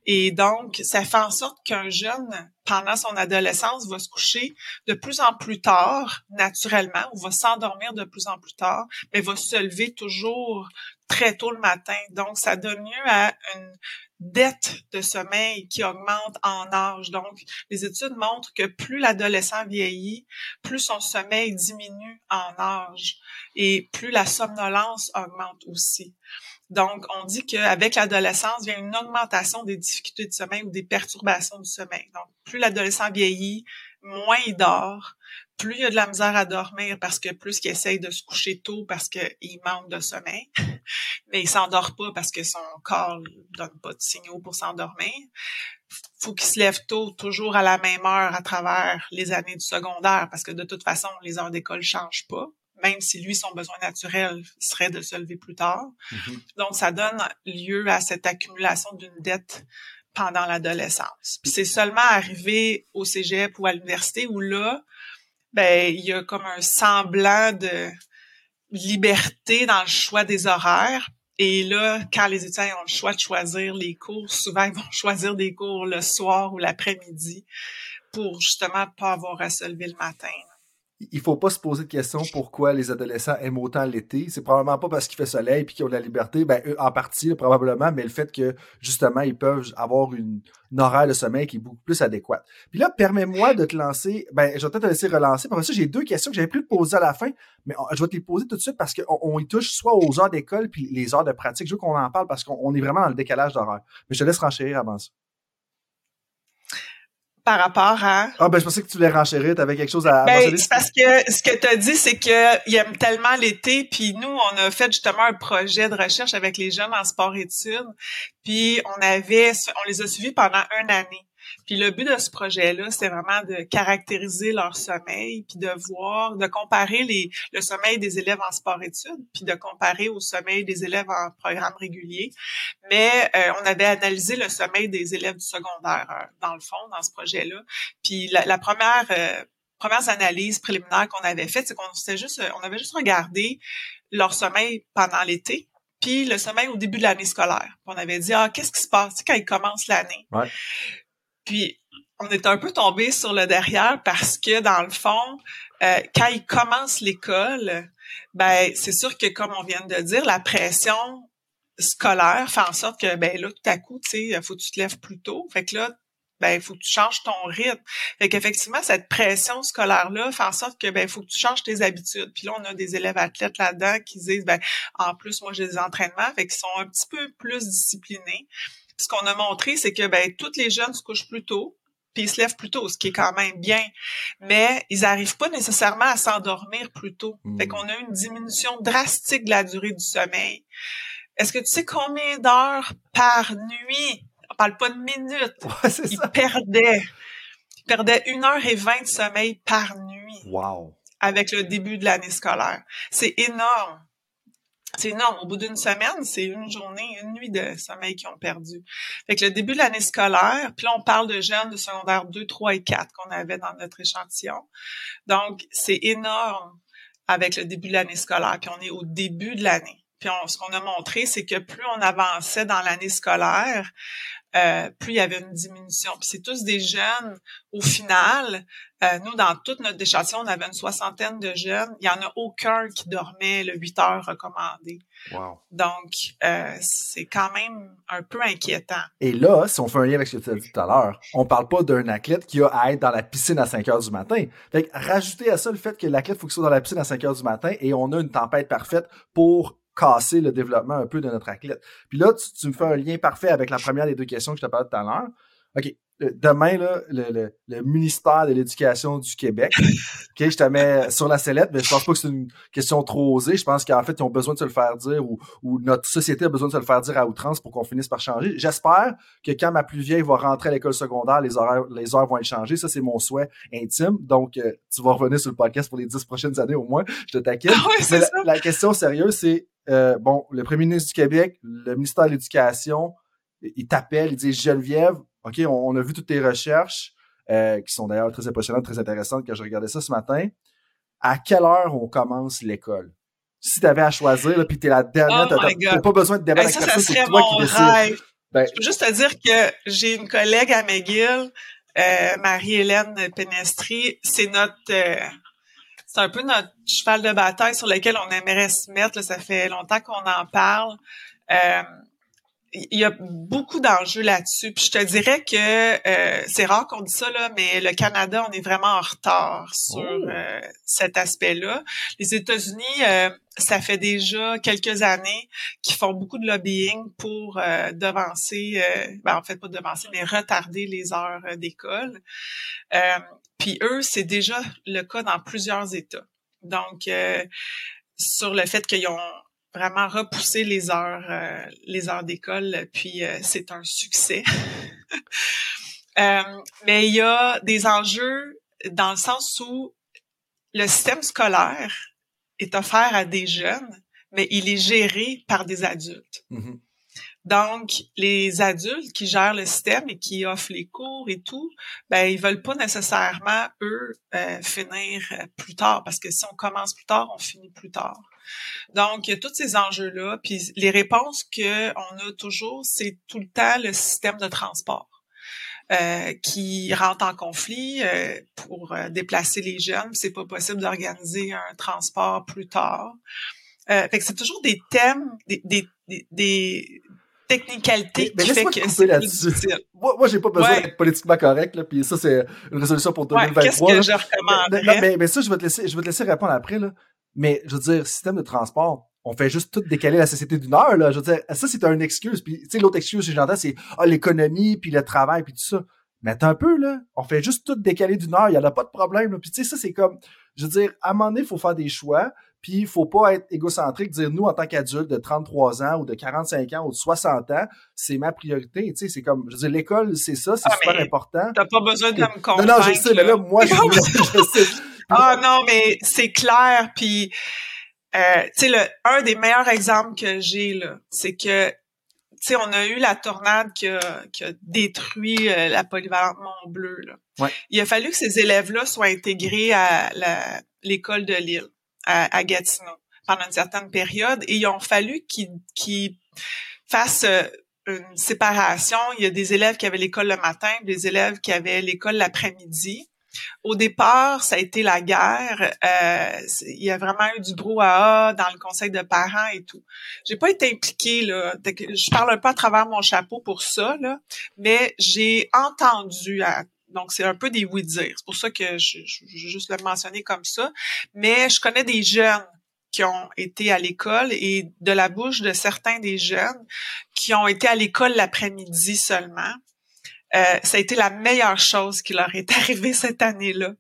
Et donc, ça fait en sorte qu'un jeune, pendant son adolescence, va se coucher de plus en plus tard, naturellement, ou va s'endormir de plus en plus tard, mais va se lever toujours très tôt le matin. Donc, ça donne lieu à une dette de sommeil qui augmente en âge. Donc, les études montrent que plus l'adolescent vieillit, plus son sommeil diminue en âge et plus la somnolence augmente aussi. Donc, on dit qu'avec l'adolescence, il y a une augmentation des difficultés de sommeil ou des perturbations du sommeil. Donc, plus l'adolescent vieillit, moins il dort, plus il y a de la misère à dormir parce que plus qu'il essaye de se coucher tôt parce qu'il manque de sommeil, mais il s'endort pas parce que son corps donne pas de signaux pour s'endormir. Faut qu'il se lève tôt, toujours à la même heure à travers les années du secondaire parce que de toute façon, les heures d'école changent pas même si lui, son besoin naturel serait de se lever plus tard. Mm-hmm. Donc, ça donne lieu à cette accumulation d'une dette pendant l'adolescence. Puis c'est seulement arrivé au cégep ou à l'université où là, ben, il y a comme un semblant de liberté dans le choix des horaires. Et là, quand les étudiants ont le choix de choisir les cours, souvent ils vont choisir des cours le soir ou l'après-midi pour justement pas avoir à se lever le matin il faut pas se poser de question pourquoi les adolescents aiment autant l'été. C'est probablement pas parce qu'il fait soleil et qu'ils ont de la liberté. Ben, eux, en partie, probablement, mais le fait que, justement, ils peuvent avoir une, horaire de sommeil qui est beaucoup plus adéquate. Puis là, permets-moi de te lancer. Ben, je vais peut-être te laisser relancer. Pour ça, j'ai deux questions que j'avais plus de poser à la fin, mais je vais te les poser tout de suite parce qu'on on y touche soit aux heures d'école puis les heures de pratique. Je veux qu'on en parle parce qu'on est vraiment dans le décalage d'horaire. Mais je te laisse renchérir avant ça par rapport à... Ah, ben, je pensais que tu voulais renchérir, t'avais quelque chose à ben, c'est parce que ce que tu as dit, c'est qu'il aime tellement l'été, puis nous, on a fait justement un projet de recherche avec les jeunes en sport-études, puis on avait, on les a suivis pendant une année. Puis le but de ce projet-là, c'est vraiment de caractériser leur sommeil, puis de voir, de comparer les, le sommeil des élèves en sport-études, puis de comparer au sommeil des élèves en programme régulier. Mais euh, on avait analysé le sommeil des élèves du secondaire, euh, dans le fond, dans ce projet-là. Puis la, la première euh, premières analyses préliminaires qu'on avait faites, c'est qu'on juste, on avait juste regardé leur sommeil pendant l'été, puis le sommeil au début de l'année scolaire. on avait dit, ah, qu'est-ce qui se passe quand ils commencent l'année? Ouais. Puis on est un peu tombé sur le derrière parce que dans le fond, euh, quand ils commencent l'école, ben c'est sûr que comme on vient de dire, la pression scolaire fait en sorte que ben là tout à coup, tu sais, faut que tu te lèves plus tôt. Fait que là, ben il faut que tu changes ton rythme. Fait qu'effectivement cette pression scolaire là fait en sorte que ben faut que tu changes tes habitudes. Puis là on a des élèves athlètes là-dedans qui disent ben en plus moi j'ai des entraînements fait qu'ils sont un petit peu plus disciplinés ce qu'on a montré, c'est que ben toutes les jeunes se couchent plus tôt, puis ils se lèvent plus tôt, ce qui est quand même bien. Mais ils n'arrivent pas nécessairement à s'endormir plus tôt. Mmh. Fait qu'on a une diminution drastique de la durée du sommeil. Est-ce que tu sais combien d'heures par nuit? On parle pas de minutes. ils perdaient. Ils perdaient une heure et vingt de sommeil par nuit. Wow. Avec le début de l'année scolaire. C'est énorme. C'est énorme. Au bout d'une semaine, c'est une journée, une nuit de sommeil qu'ils ont perdu. Fait que le début de l'année scolaire, puis on parle de jeunes de secondaire 2, 3 et 4 qu'on avait dans notre échantillon. Donc, c'est énorme avec le début de l'année scolaire. Puis on est au début de l'année. Puis ce qu'on a montré, c'est que plus on avançait dans l'année scolaire, euh, plus il y avait une diminution. Puis c'est tous des jeunes. Au final, euh, nous, dans toute notre déchation, on avait une soixantaine de jeunes. Il n'y en a aucun qui dormait le 8 heures recommandé. Wow. Donc, euh, c'est quand même un peu inquiétant. Et là, si on fait un lien avec ce que tu as dit tout à l'heure, on parle pas d'un athlète qui a à être dans la piscine à 5 heures du matin. Fait que rajouter à ça le fait que l'athlète faut qu'il soit dans la piscine à 5 heures du matin et on a une tempête parfaite pour casser le développement un peu de notre athlète. Puis là, tu, me fais un lien parfait avec la première des deux questions que je te parlais tout à l'heure. OK. Euh, demain, là, le, le, ministère de l'Éducation du Québec, OK, je te mets sur la sellette, mais je pense pas que c'est une question trop osée. Je pense qu'en fait, ils ont besoin de se le faire dire ou, ou notre société a besoin de se le faire dire à outrance pour qu'on finisse par changer. J'espère que quand ma plus vieille va rentrer à l'école secondaire, les horaires, les heures vont être changées. Ça, c'est mon souhait intime. Donc, euh, tu vas revenir sur le podcast pour les dix prochaines années au moins. Je te taquine. Ah la, question sérieuse, c'est euh, bon, le premier ministre du Québec, le ministère de l'Éducation, ils t'appellent, ils disent Geneviève, OK, on, a vu toutes tes recherches, euh, qui sont d'ailleurs très impressionnantes, très intéressantes quand je regardais ça ce matin. À quelle heure on commence l'école? Si tu avais à choisir, puis tu es la dernière, oh t'as pas besoin de débattre avec ça, c'est toi qui décides. Ben, je peux juste te dire que j'ai une collègue à McGill, euh, Marie-Hélène Penestri, c'est notre euh, c'est un peu notre cheval de bataille sur lequel on aimerait se mettre. ça fait longtemps qu'on en parle. Euh, il y a beaucoup d'enjeux là-dessus. Puis je te dirais que euh, c'est rare qu'on dise ça, là, mais le Canada, on est vraiment en retard sur oh. euh, cet aspect-là. Les États-Unis, euh, ça fait déjà quelques années qu'ils font beaucoup de lobbying pour devancer, ben, en fait pas devancer, mais retarder les heures d'école. puis eux, c'est déjà le cas dans plusieurs États. Donc, sur le fait qu'ils ont vraiment repousser les heures, euh, les heures d'école, puis euh, c'est un succès. Euh, mais il y a des enjeux dans le sens où le système scolaire est offert à des jeunes, mais il est géré par des adultes. Mm-hmm. Donc, les adultes qui gèrent le système et qui offrent les cours et tout, ben ils veulent pas nécessairement eux finir plus tard parce que si on commence plus tard, on finit plus tard. Donc, il y a tous ces enjeux-là. Puis les réponses qu'on a toujours, c'est tout le temps le système de transport. Euh, qui rentre en conflit euh, pour euh, déplacer les jeunes. C'est pas possible d'organiser un transport plus tard. fait que c'est toujours des thèmes, des, des, des, technicalités qui fait que c'est difficile. Moi, moi j'ai pas besoin d'être politiquement correct, là, puis ça, c'est une résolution pour 2023. Qu'est-ce que je recommanderais? Mais, mais, ça, je vais te laisser, je vais te laisser répondre après, là. Mais je veux dire, système de transport, on fait juste tout décaler la société d'une heure, là. Je veux dire, ça, c'est une excuse. Puis, tu sais, l'autre excuse que j'entends, c'est ah, l'économie, puis le travail, puis tout ça. Mais attends un peu, là. On fait juste tout décaler d'une heure. Il n'y en a pas de problème. Là. Puis, tu sais, ça, c'est comme, je veux dire, à un moment donné, il faut faire des choix. Puis, il faut pas être égocentrique, dire, nous, en tant qu'adultes de 33 ans ou de 45 ans ou de 60 ans, c'est ma priorité. Tu sais, c'est comme, je veux dire, l'école, c'est ça, c'est ah, super important. T'as pas besoin de me convaincre. Non, non, je sais, mais là, moi, je, je sais. Ah non, mais c'est clair. Puis, euh, tu sais, le un des meilleurs exemples que j'ai là, c'est que, tu sais, on a eu la tornade qui a, qui a détruit euh, la polyvalente Mont-Bleu. Là. Ouais. Il a fallu que ces élèves-là soient intégrés à l'école de Lille, à, Gatineau, pendant une certaine période, et il a fallu qu'ils fassent euh, une séparation. Il y a des élèves qui avaient l'école le matin, des élèves qui avaient l'école l'après-midi. Au départ, ça a été la guerre. Euh, il y a vraiment eu du brouhaha dans le conseil de parents et tout. J'ai pas été impliquée là. Je parle peu à travers mon chapeau pour ça là, mais j'ai entendu. donc c'est un peu des oui-dire. C'est pour ça que je, je, je, juste le mentionner comme ça. Mais je connais des jeunes qui ont été à l'école et de la bouche de certains des jeunes qui ont été à l'école l'après-midi seulement euh, ça a été la meilleure chose qui leur est arrivée cette année-là.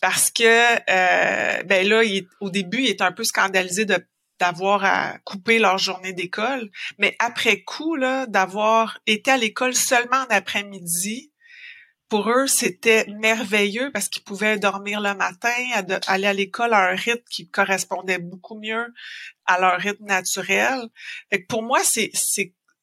Parce que, euh, ben là, au début, il était un peu scandalisé de d'avoir à couper leur journée d'école, mais après coup, là, d'avoir été à l'école seulement en après-midi, pour eux, c'était merveilleux parce qu'ils pouvaient dormir le matin, aller à l'école à un rythme qui correspondait beaucoup mieux à leur rythme naturel. Fait pour moi, c'est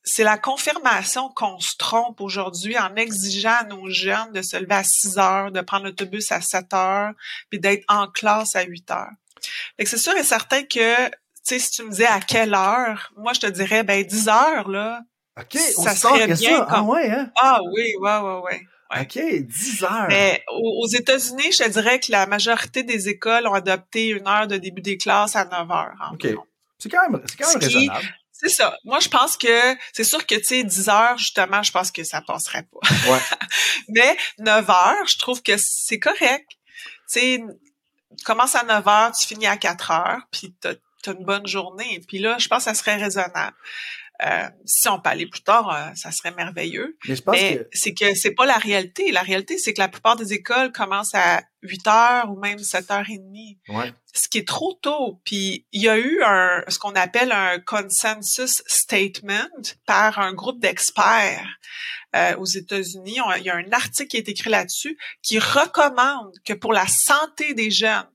c'est la confirmation qu'on se trompe aujourd'hui en exigeant à nos jeunes de se lever à 6 heures, de prendre l'autobus à 7 heures, puis d'être en classe à 8 heures. c'est sûr et certain que, tu sais, si tu me disais à quelle heure, moi, je te dirais, ben, 10 heures, là. OK, ça serait bien ça. Ah ouais, hein? Ah oui, ouais, ouais, ouais. OK, 10 heures. Mais aux États-Unis, je te dirais que la majorité des écoles ont adopté une heure de début des classes à 9 heures. OK. C'est quand même, c'est quand même raisonnable. C'est ça. Moi, je pense que c'est sûr que, tu sais, 10 heures, justement, je pense que ça passerait pas. Ouais. Mais 9 heures, je trouve que c'est correct. Tu sais, commences à 9 heures, tu finis à 4 heures, puis t'as as une bonne journée. Puis là, je pense que ça serait raisonnable. Euh, si on peut aller plus tard, euh, ça serait merveilleux. Mais, je pense que... c'est que c'est pas la réalité. La réalité, c'est que la plupart des écoles commencent à 8 heures ou même 7 heures et demie. Ouais. Ce qui est trop tôt. Puis il y a eu un ce qu'on appelle un consensus statement par un groupe d'experts euh, aux États-Unis. Il y a un article qui est écrit là-dessus qui recommande que pour la santé des jeunes,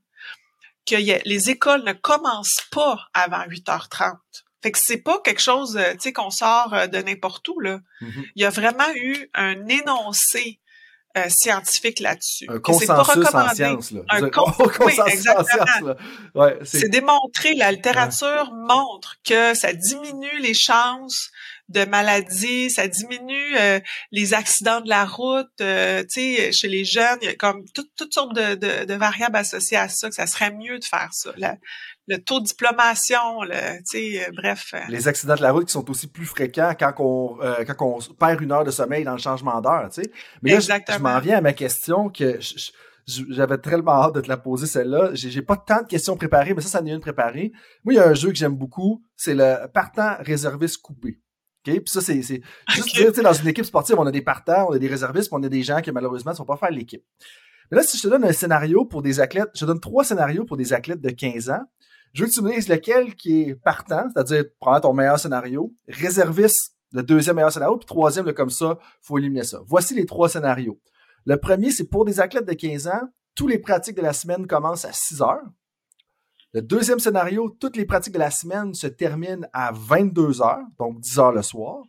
que les écoles ne commencent pas avant 8h30 Fait que c'est pas quelque chose, euh, tu sais, qu'on sort euh, de n'importe où, là. Mhm. Il y a vraiment eu un énoncé euh, scientifique là-dessus. Un c'est pas consensus en sciences, là. Un con- oui, consensus en exactement. Ouais, c'est... C'est démontré, la littérature montre que ça diminue les chances de maladies, ça diminue euh, les accidents de la route, euh, tu sais, chez les jeunes, il y a comme tout- toutes sortes de, de- de variables associées à ça, que ça serait mieux de faire ça. La- le taux de diplomation, le, tu sais, euh, bref. euh, les accidents de la route qui sont aussi plus fréquents quand on, euh, quand on perd une heure de sommeil dans le changement d'heure, tu sais. Mais là, je, Exactement. je m'en viens à ma question que je- je- j'avais tellement hâte de te la poser celle-là. J'ai, j'ai pas tant de questions préparées, mais ça, ça en est une préparée. Moi, il y a un jeu que j'aime beaucoup, c'est le partant réserviste coupé. OK? Puis ça, c'est, c'est juste Ok. dire, tu sais, dans une équipe sportive, on a des partants, on a des réservistes, puis on a des gens qui, malheureusement, ne sont pas faire l'équipe. Mais là, si je te donne un scénario pour des athlètes, je te donne trois scénarios pour des athlètes de 15 ans. Je veux que tu me dises lequel qui est partant, c'est-à-dire prends ton meilleur scénario, réserviste le deuxième meilleur scénario, puis troisième, là, comme ça, faut éliminer ça. Voici les trois scénarios. Le premier, c'est pour des athlètes de 15 ans, tous les pratiques de la semaine commencent à 6 heures. Le deuxième scénario, toutes les pratiques de la semaine se terminent à 22 heures, donc 10 heures le soir.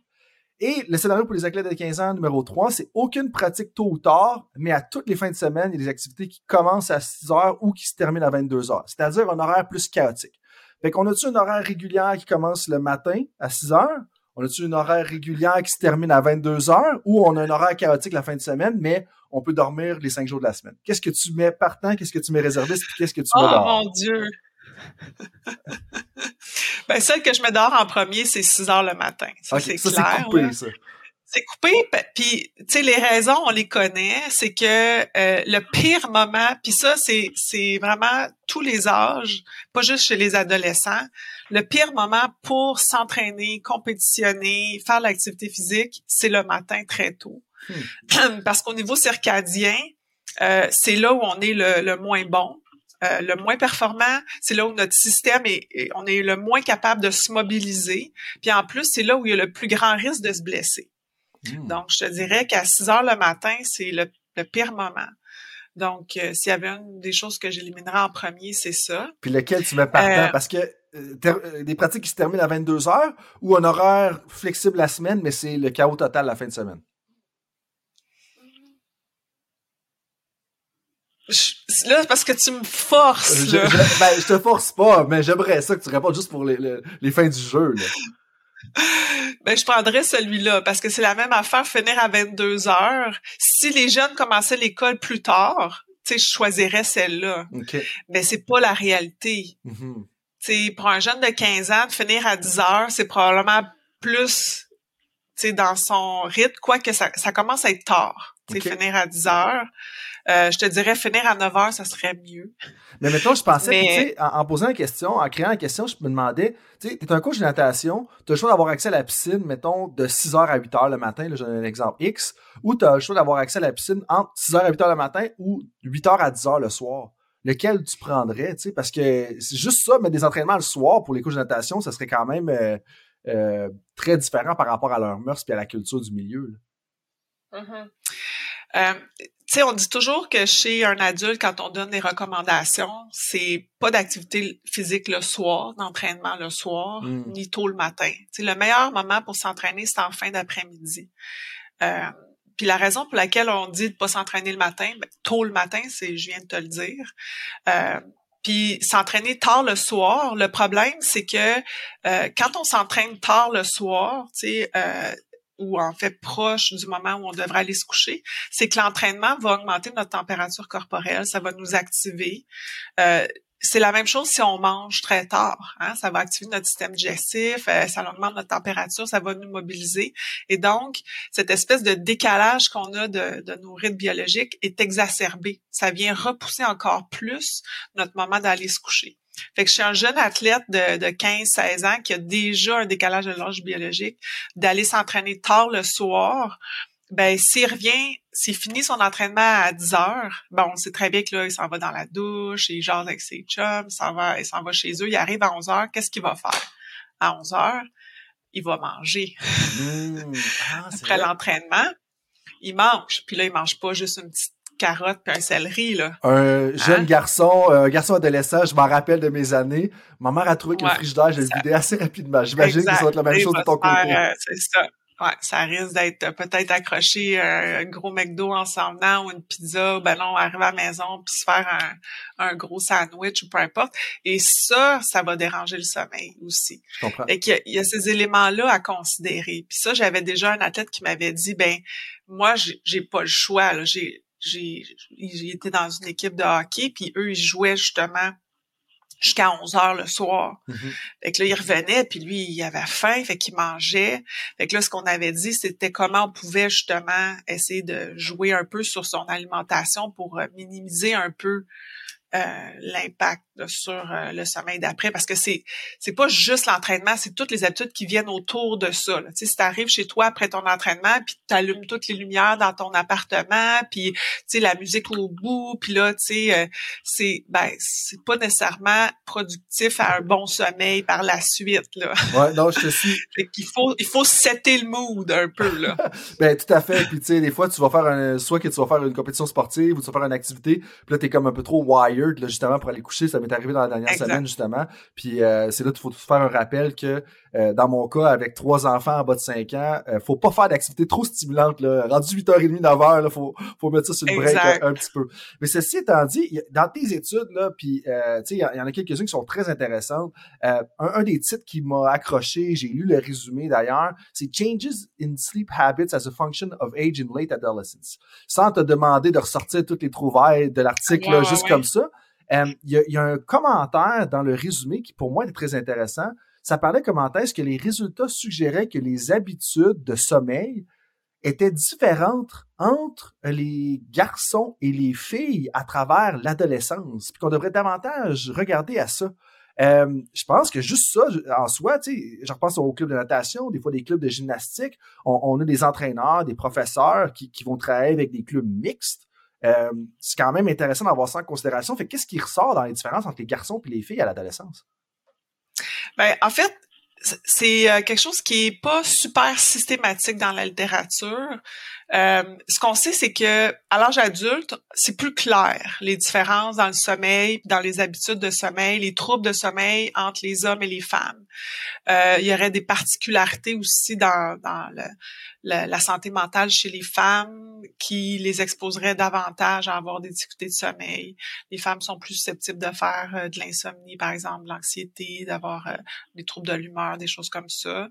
Et le scénario pour les athlètes de 15 ans, numéro 3, c'est aucune pratique tôt ou tard, mais à toutes les fins de semaine, il y a des activités qui commencent à 6 heures ou qui se terminent à 22 heures. C'est-à-dire un horaire plus chaotique. Fait qu'on a-tu un horaire régulier qui commence le matin à 6 heures? On a-tu une horaire régulière qui se termine à 22 heures? Ou on a un horaire chaotique la fin de semaine, mais on peut dormir les 5 jours de la semaine? Qu'est-ce que tu mets partant? Qu'est-ce que tu mets réserviste? Qu'est-ce que tu Oh mets dehors? mon Dieu! ben, celle que je mets dehors en premier, c'est 6 heures le matin. Ça, c'est clair. c'est coupé, là. ça. C'est coupé, p- puis tu sais les raisons on les connaît, c'est que euh, le pire moment, puis ça c'est c'est vraiment tous les âges, pas juste chez les adolescents, le pire moment pour s'entraîner, compétitionner, faire l'activité physique, c'est le matin très tôt, parce qu'au niveau circadien, euh, c'est là où on est le, le moins bon. Euh, le moins performant, c'est là où notre système est, est- on est le moins capable de se mobiliser. Puis en plus, c'est là où il y a le plus grand risque de se blesser. Hmm. Donc, je te dirais qu'à 6 heures le matin, c'est le, le pire moment. Donc, euh, s'il y avait une des choses que j'éliminerais en premier, c'est ça. Puis lequel tu mets partant? Euh, Parce que euh, des pratiques qui se terminent à 22 heures ou un horaire flexible la semaine, mais c'est le chaos total la fin de semaine. Je- là, parce que tu me forces, Je, là. je- ben, je te force pas, mais j'aimerais ça que tu répondes juste pour les, les, les fins du jeu. Là. Ben, je prendrais celui-là parce que c'est la même affaire, finir à 22 heures. Si les jeunes commençaient l'école plus tard, tu sais, je choisirais celle-là. OK. Mais c'est pas la réalité. Mhm. Tu sais, pour un jeune de 15 ans, de finir à 10 heures, c'est probablement plus, tu sais, dans son rythme, quoique ça, ça commence à être tard. Tu sais, finir à 10 heures. Euh, je te dirais finir à 9 heures, ça serait mieux. Mais maintenant, je pensais, Mais- puis, tu sais, en, en posant la question, en créant la question, je me demandais, tu sais, t'es un coach de natation, t'as le choix d'avoir accès à la piscine, mettons, de 6h à 8h le matin, là, j'ai un exemple X, ou t'as le choix d'avoir accès à la piscine entre 6h à 8h le matin ou 8h à 10h le soir. Lequel tu prendrais, tu sais, parce que c'est juste ça, mais des entraînements le soir pour les coachs de natation, ça serait quand même euh, euh, très différent par rapport à leur mœurs et à la culture du milieu. Euh, sais, on dit toujours que chez un adulte, quand on donne des recommandations, c'est pas d'activité physique le soir, d'entraînement le soir, Mm. ni tôt le matin. Le meilleur moment pour s'entraîner, c'est en fin d'après-midi. Euh, puis la raison pour laquelle on dit de pas s'entraîner le matin, ben, tôt le matin, c'est, je viens de te le dire. Euh, puis s'entraîner tard le soir, le problème, c'est que euh, quand on s'entraîne tard le soir, tu sais, euh, ou en fait proche du moment où on devrait aller se coucher, c'est que l'entraînement va augmenter notre température corporelle, ça va nous activer. Euh, c'est la même chose si on mange très tard. Hein? Ça va activer notre système digestif, euh, ça augmente notre température, ça va nous mobiliser. Et donc, cette espèce de décalage qu'on a de, de nos rythmes biologiques est exacerbé. Ça vient repousser encore plus notre moment d'aller se coucher. Fait que je suis un jeune athlète de, de 15-16 ans qui a déjà un décalage de l'âge biologique, d'aller s'entraîner tard le soir, ben s'il revient, s'il finit son entraînement à 10 heures, bon, on sait très bien que là, il s'en va dans la douche, il jase avec ses chums, il s'en va, il s'en va chez eux, il arrive à 11 heures, qu'est-ce qu'il va faire? À 11 heures, il va manger. Mm. Ah, Après l'entraînement, il mange. Puis là, il mange pas juste une petite carotte puis un céleri, là. Un jeune hein? garçon, un garçon adolescent, je m'en rappelle de mes années. Ma mère a trouvé que le frigidaire, je vidé assez rapidement. J'imagine que ça va être la même chose de ton côté. Euh, c'est ça. Ouais, ça risque d'être peut-être accroché un gros McDo en s'en venant ou une pizza, ben non, arriver à la maison puis se faire un, un, gros sandwich ou peu importe. Et ça, ça va déranger le sommeil aussi. Je comprends. Et qu'il y, a ces éléments-là à considérer. Puis ça, j'avais déjà un athlète qui m'avait dit, ben moi, j'ai pas le choix. Là. J'ai, j'ai, été dans une équipe de hockey, puis eux, ils jouaient justement jusqu'à 11 heures le soir. Mm-hmm. Fait que là, il revenait, puis lui, il avait faim, fait qu'il mangeait. Fait que là, ce qu'on avait dit, c'était comment on pouvait justement essayer de jouer un peu sur son alimentation pour euh, minimiser un peu euh, l'impact sur euh, le sommeil d'après parce que c'est c'est pas juste l'entraînement, c'est toutes les habitudes qui viennent autour de ça. Là. Tu sais, si tu arrives chez toi après ton entraînement, puis tu allumes toutes les lumières dans ton appartement, puis tu sais la musique au bout, puis là tu sais euh, c'est ben c'est pas nécessairement productif à un bon sommeil par la suite là. Ouais, non, je te suis. il faut il faut setter le mood un peu là. ben tout à fait, puis tu sais des fois tu vas faire un soit que tu vas faire une compétition sportive ou tu vas faire une activité, puis là tu es comme un peu trop là justement pour aller coucher, ça m'est arrivé dans la dernière semaine, justement. Puis euh, c'est là qu'il faut faire un rappel que euh, dans mon cas, avec trois enfants en bas de 5 ans, euh, faut pas faire d'activité trop stimulante. Là. Rendu 8h30, 9h, là, faut, faut mettre ça sur le break un, petit peu. Mais ceci étant dit, dans tes études, là, puis il y, en a quelques-unes qui sont très intéressantes. Un, des titres qui m'a accroché, j'ai lu le résumé d'ailleurs, c'est Changes in Sleep Habits as a Function of Age in Late Adolescence. Sans te demander de ressortir toutes les trouvailles de l'article juste comme ça. Euh, il y, a un commentaire dans le résumé qui, pour moi, est très intéressant. Ça parlait comment est-ce que les résultats suggéraient que les habitudes de sommeil étaient différentes entre les garçons et les filles à travers l'adolescence, puis qu'on devrait davantage regarder à ça. Euh, je pense que juste ça, en soi, tu sais, je repense au club de natation, des fois des clubs de gymnastique, on, a des entraîneurs, des professeurs qui, vont travailler avec des clubs mixtes. Euh, c'est quand même intéressant d'avoir ça en considération. Fait qu'est-ce qui ressort dans les différences entre les garçons et les filles à l'adolescence? Ben, en fait, c'est euh, quelque chose qui est pas super systématique dans la littérature. Euh, ce qu'on sait, c'est que à l'âge adulte, c'est plus clair les différences dans le sommeil, dans les habitudes de sommeil, les troubles de sommeil entre les hommes et les femmes. Euh, il y aurait des particularités aussi dans, dans le, la, santé mentale chez les femmes qui les exposeraient davantage à avoir des difficultés de sommeil. Les femmes sont plus susceptibles de faire euh, de l'insomnie, par exemple, l'anxiété, d'avoir euh, des troubles de l'humeur, des choses comme ça.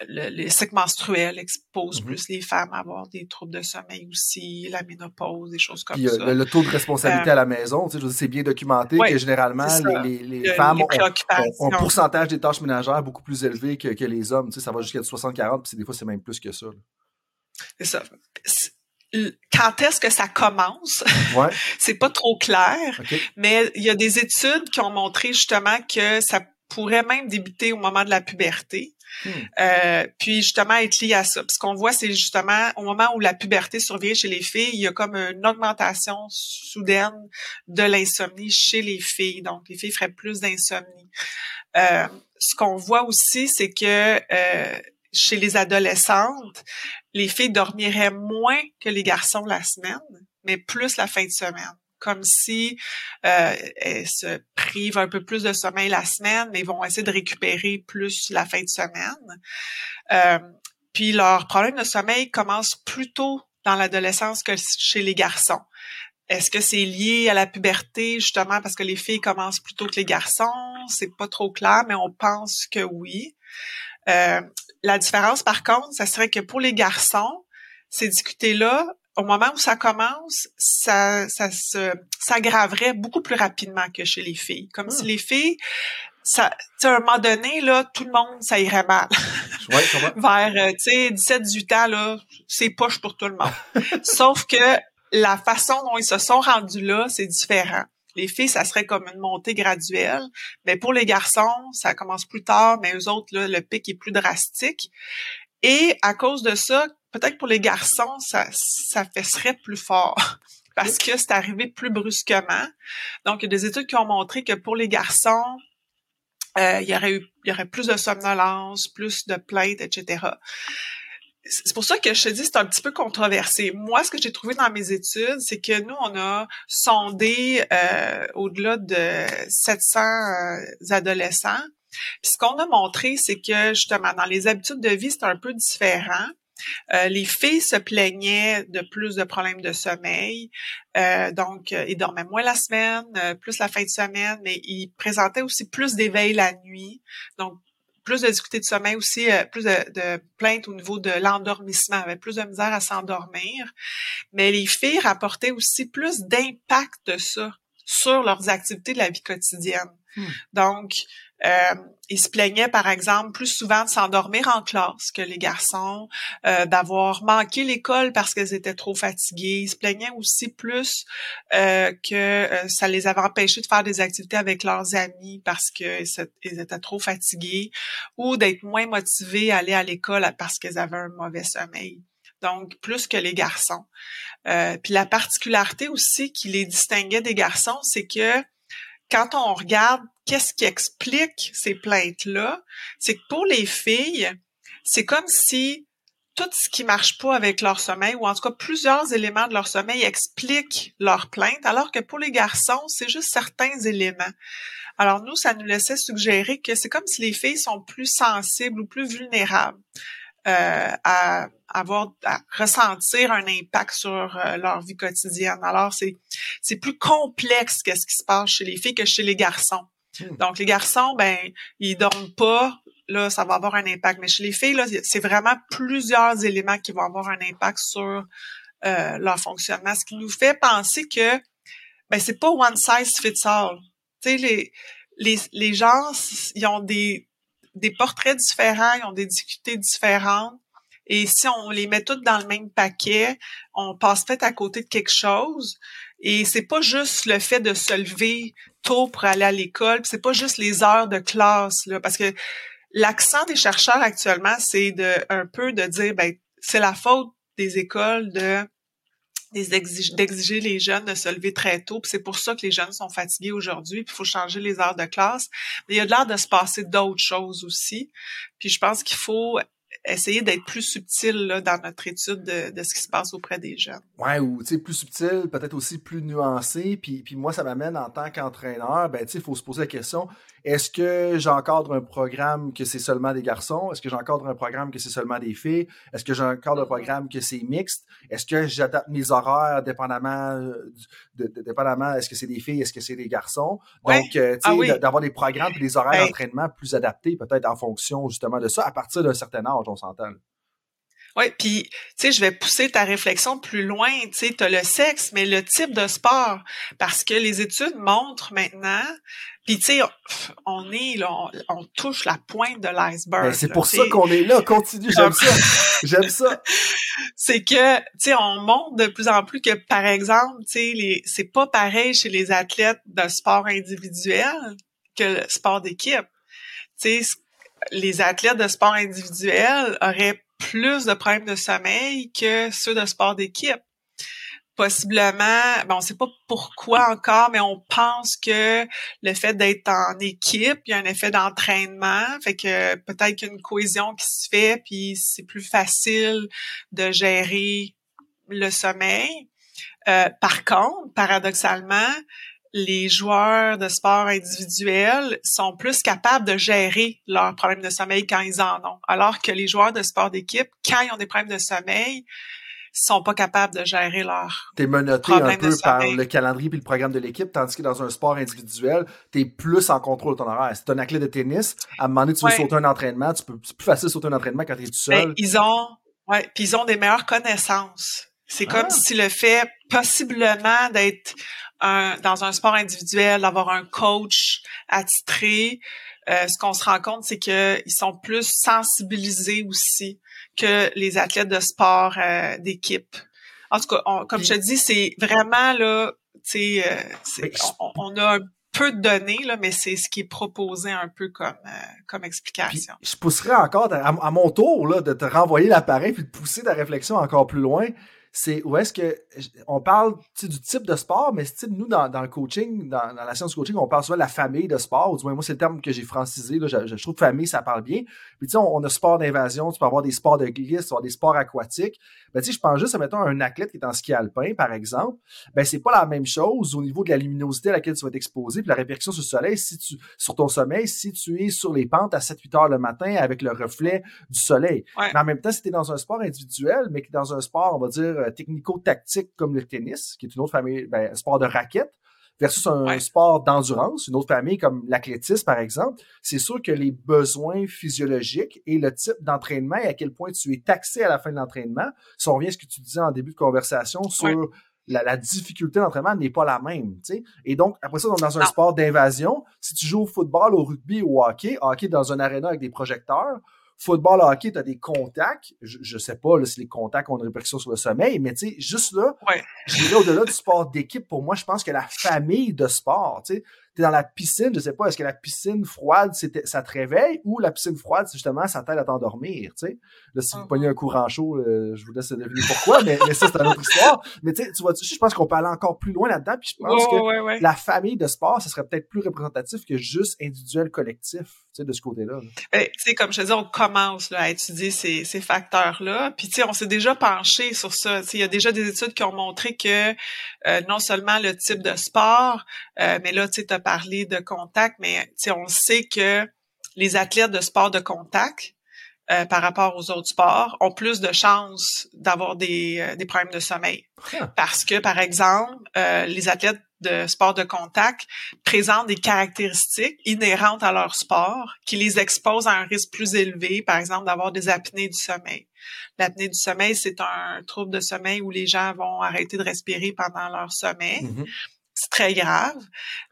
Euh, le, les cycles menstruels exposent mm-hmm. plus les femmes à avoir des troubles de sommeil aussi, la ménopause, des choses comme ça. Le, taux de responsabilité à la maison, tu sais, c'est bien documenté que généralement les, les, femmes ont, un pourcentage des tâches ménagères beaucoup plus élevé que, que les hommes. Tu sais, ça va jusqu'à 60-40, puis des fois c'est même plus que ça. C'est ça. Quand est-ce que ça commence? Ouais. c'est pas trop clair. Mais il y a des études qui ont montré justement que ça pourrait même débuter au moment de la puberté. Hmm. Euh, puis justement être lié à ça. ce qu'on voit, c'est justement au moment où la puberté survient chez les filles, il y a comme une augmentation soudaine de l'insomnie chez les filles. Donc, les filles feraient plus d'insomnie. Euh, ce qu'on voit aussi, c'est que euh, chez les adolescentes, les filles dormiraient moins que les garçons la semaine, mais plus la fin de semaine. Comme si euh, elles se privent un peu plus de sommeil la semaine, mais vont essayer de récupérer plus la fin de semaine. Euh, puis leur problème de sommeil commence plus tôt dans l'adolescence que chez les garçons. Est-ce que c'est lié à la puberté, justement, parce que les filles commencent plus tôt que les garçons? C'est pas trop clair, mais on pense que oui. Euh, la différence, par contre, ça serait que pour les garçons, ces difficultés-là, au moment où ça commence, ça, ça se, s'aggraverait beaucoup plus rapidement que chez les filles. Comme si ah. les filles, ça, à un moment donné, là, tout le monde, ça irait mal. Ouais, Vers, euh, tu sais, 17, 18 ans, là, c'est poche pour tout le monde. Sauf que la façon dont ils se sont rendus là, c'est différent. Les filles, ça serait comme une montée graduelle. Mais pour les garçons, ça commence plus tard, mais eux autres, là, le pic est plus drastique. Et à cause de ça, peut-être pour les garçons, ça, ça fesserait plus fort. Parce que c'est arrivé plus brusquement. Donc, il y a des études qui ont montré que pour les garçons, euh, il y aurait eu, il y aurait plus de somnolence, plus de plaintes, etc. c'est pour ça que je te dis c'est un petit peu controversé. Moi, ce que j'ai trouvé dans mes études, c'est que nous, on a sondé euh, au-delà de 700 euh, adolescents. Puis ce qu'on a montré, c'est que justement, dans les habitudes de vie, c'est un peu différent. Euh, les filles se plaignaient de plus de problèmes de sommeil, euh, donc ils dormaient moins la semaine, plus la fin de semaine, mais ils présentaient aussi plus d'éveil la nuit, donc plus de difficultés de sommeil aussi, euh, plus de, plaintes au niveau de l'endormissement, avait plus de misère à s'endormir. Mais les filles rapportaient aussi plus d'impact de ça sur leurs activités de la vie quotidienne. Hmm. Donc, euh, ils se plaignaient, par exemple, plus souvent de s'endormir en classe que les garçons, euh, d'avoir manqué l'école parce qu'elles étaient trop fatiguées. Ils se plaignaient aussi plus euh, que ça les avait empêchés de faire des activités avec leurs amis parce qu'ils étaient trop fatigués ou d'être moins motivés à aller à l'école parce qu'ils avaient un mauvais sommeil donc plus que les garçons. Puis la particularité aussi qui les distinguait des garçons, c'est que quand on regarde qu'est-ce qui explique ces plaintes-là, c'est que pour les filles, c'est comme si tout ce qui marche pas avec leur sommeil, ou en tout cas plusieurs éléments de leur sommeil expliquent leur plainte, alors que pour les garçons, c'est juste certains éléments. Alors nous, ça nous laissait suggérer que c'est comme si les filles sont plus sensibles ou plus vulnérables à avoir à ressentir un impact sur euh, leur vie quotidienne. Alors c'est c'est plus complexe qu'est-ce qui se passe chez les filles que chez les garçons. Hmm. Donc les garçons ben ils dorment pas là ça va avoir un impact mais chez les filles là c'est vraiment plusieurs éléments qui vont avoir un impact sur euh, leur fonctionnement ce qui nous fait penser que ben c'est pas one size fits all. Tu sais les les les gens ils ont des des portraits différents, ils ont des difficultés différentes. Et si on les met toutes dans le même paquet, on passe peut-être à côté de quelque chose. Et c'est pas juste le fait de se lever tôt pour aller à l'école, c'est pas juste les heures de classe là, parce que l'accent des chercheurs actuellement, c'est de un peu de dire ben c'est la faute des écoles de d'exiger les jeunes de se lever très tôt. C'est pour ça que les jeunes sont fatigués aujourd'hui. Puis il faut changer les heures de classe. Mais il y a de l'air de se passer d'autres choses aussi. Puis je pense qu'il faut essayer d'être plus subtil là, dans notre étude de, de, ce qui se passe auprès des jeunes. Ouais, ou tu sais, plus subtil, peut-être aussi plus nuancé. Puis, puis moi, ça m'amène en tant qu'entraîneur, ben tu sais, il faut se poser la question est-ce que j'encadre un programme que c'est seulement des garçons? Est-ce que j'encadre un programme que c'est seulement des filles? Est-ce que j'encadre un programme que c'est mixte? Est-ce que j'adapte mes horaires dépendamment, de, dépendamment est-ce que c'est des filles, est-ce que c'est des garçons? Donc, euh, tu sais, ah d'avoir des programmes et des horaires d'entraînement plus adaptés, peut-être en fonction justement de ça, à partir d'un certain âge, on s'entend. Oui, puis tu sais, je vais pousser ta réflexion plus loin. Tu sais, tu as le sexe, mais le type de sport, parce que les études montrent maintenant puis tu sais, on est là, on, touche la pointe de l'iceberg. Ben, c'est pour ça qu'on est là. Continue, j'aime ça. J'aime ça. C'est que, tu sais, on montre de plus en plus que, par exemple, tu sais, les, c'est pas pareil chez les athlètes de sport individuel que le sport d'équipe. Tu sais, les athlètes de sport individuel auraient plus de problèmes de sommeil que ceux de sport d'équipe possiblement, bon, on sait pas pourquoi encore, mais on pense que le fait d'être en équipe, il y a un effet d'entraînement, fait que peut-être qu'il y a une cohésion qui se fait, puis c'est plus facile de gérer le sommeil. Euh, par contre, paradoxalement, les joueurs de sport individuels sont plus capables de gérer leurs problèmes de sommeil quand ils en ont, alors que les joueurs de sport d'équipe, quand ils ont des problèmes de sommeil, sont pas capables de gérer leur T'es menotté un peu par le calendrier puis le programme de l'équipe, tandis que dans un sport individuel, t'es plus en contrôle de ton horaire. Si t'es un athlète de tennis, à un moment donné, tu veux sauter un entraînement, tu peux, c'est plus facile de sauter un entraînement quand t'es tout ben, seul. ils ont, ouais, puis ils ont des meilleures connaissances. C'est comme ah. si le fait possiblement d'être un, dans un sport individuel, d'avoir un coach attitré, euh, ce qu'on se rend compte, c'est qu'ils sont plus sensibilisés aussi que les athlètes de sport euh, d'équipe. En tout cas, comme je te dis, c'est vraiment là, tu sais, euh, on, a un peu de données là, mais c'est ce qui est proposé un peu comme comme explication. je pousserais encore à, mon tour là de te renvoyer l'appareil puis de pousser ta réflexion encore plus loin. C'est où est-ce que on parle du type de sport, mais nous, dans, dans le coaching, dans, dans, la science du coaching, on parle souvent de la famille de sport, ou du moins, moi, c'est le terme que j'ai francisé. Là, je, je, trouve famille, ça parle bien. Puis, tu sais, on, a sport d'invasion, tu peux avoir des sports de glisse, tu peux avoir des sports aquatiques. Ben, tu sais, je pense juste à, mettons, un athlète qui est en ski alpin, par exemple. Ben, c'est pas la même chose au niveau de la luminosité à laquelle tu vas être exposé, puis la répercussion sur le soleil, si tu, sur ton sommeil, si tu es sur les pentes à 7-8 heures le matin avec le reflet du soleil. Mais en même temps, si tu es dans un sport individuel, mais que dans un sport, on va dire, technico-tactique comme le tennis, qui est une autre famille, ben, un sport de raquette, versus un sport d'endurance, une autre famille comme l'athlétisme, par exemple, c'est sûr que les besoins physiologiques et le type d'entraînement et à quel point tu es taxé à la fin de l'entraînement, si on revient à ce que tu disais en début de conversation sur la, difficulté d'entraînement n'est pas la même. sais. Et donc, après ça, dans un sport d'invasion, si tu joues au football, au rugby ou au hockey, hockey dans un aréna avec des projecteurs, Football, hockey, tu as des contacts. Je, je sais pas là, si les contacts ont une répercussion sur le sommeil, mais tu sais, juste là, je dirais au-delà du sport d'équipe, pour moi, je pense que la famille de sport, tu sais, t'es dans la piscine, je sais pas, est-ce que la piscine froide, ça te réveille ou la piscine froide, justement, ça t'aide à t'endormir, tu sais? Là, si vous uh-huh. pognez un courant chaud, euh, je vous laisse deviner pourquoi, mais, mais ça, c'est une autre histoire. Mais tu sais, tu vois, je pense qu'on peut aller encore plus loin là-dedans, puis je pense que la famille de sport, ça serait peut-être plus représentatif que juste individuel collectif, tu sais, de ce côté-là. Ben, tu sais, comme je te dis, on commence là, à étudier ces, ces facteurs-là, puis tu sais, on s'est déjà penché sur ça. Tu sais, il y a déjà des études qui ont montré que euh, non seulement le type de sport, euh, mais là, tu sais, parler de contact, mais on sait que les athlètes de sport de contact, euh, par rapport aux autres sports, ont plus de chances d'avoir des, euh, des problèmes de sommeil. Ah. Parce que, par exemple, euh, les athlètes de sport de contact présentent des caractéristiques inhérentes à leur sport qui les exposent à un risque plus élevé, par exemple, d'avoir des apnées du sommeil. L'apnée du sommeil, c'est un trouble de sommeil où les gens vont arrêter de respirer pendant leur sommeil. Mm-hmm c'est très grave.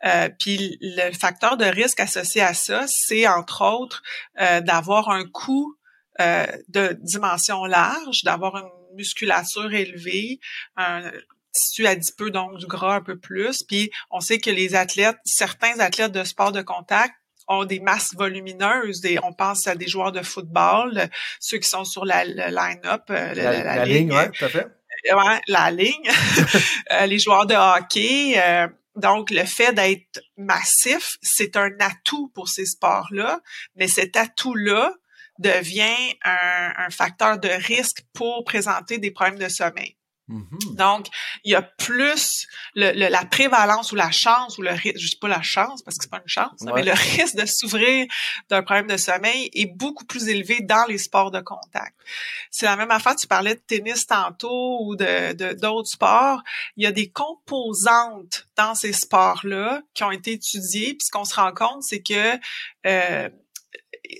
Euh, puis le facteur de risque associé à ça, c'est entre autres euh, d'avoir un coût euh, de dimension large, d'avoir une musculature élevée, un tissu adipeux, donc du gras un peu plus. Puis on sait que les athlètes, certains athlètes de sport de contact ont des masses volumineuses. Et on pense à des joueurs de football, ceux qui sont sur la, le line-up, la, la, ligne, ouais, tout à fait ouais, la ligne, euh, les joueurs de hockey. Euh, donc, le fait d'être massif, c'est un atout pour ces sports-là, mais cet atout-là devient un, un, facteur de risque pour présenter des problèmes de sommeil. Mm-hmm. Donc, il y a plus le, la prévalence ou la chance ou le risque, je dis pas la chance parce que c'est pas une chance, mais le risque de s'ouvrir d'un problème de sommeil est beaucoup plus élevé dans les sports de contact. C'est la même affaire, tu parlais de tennis tantôt ou de d'autres sports. Il y a des composantes dans ces sports-là qui ont été étudiées, puis ce qu'on se rend compte, c'est que euh,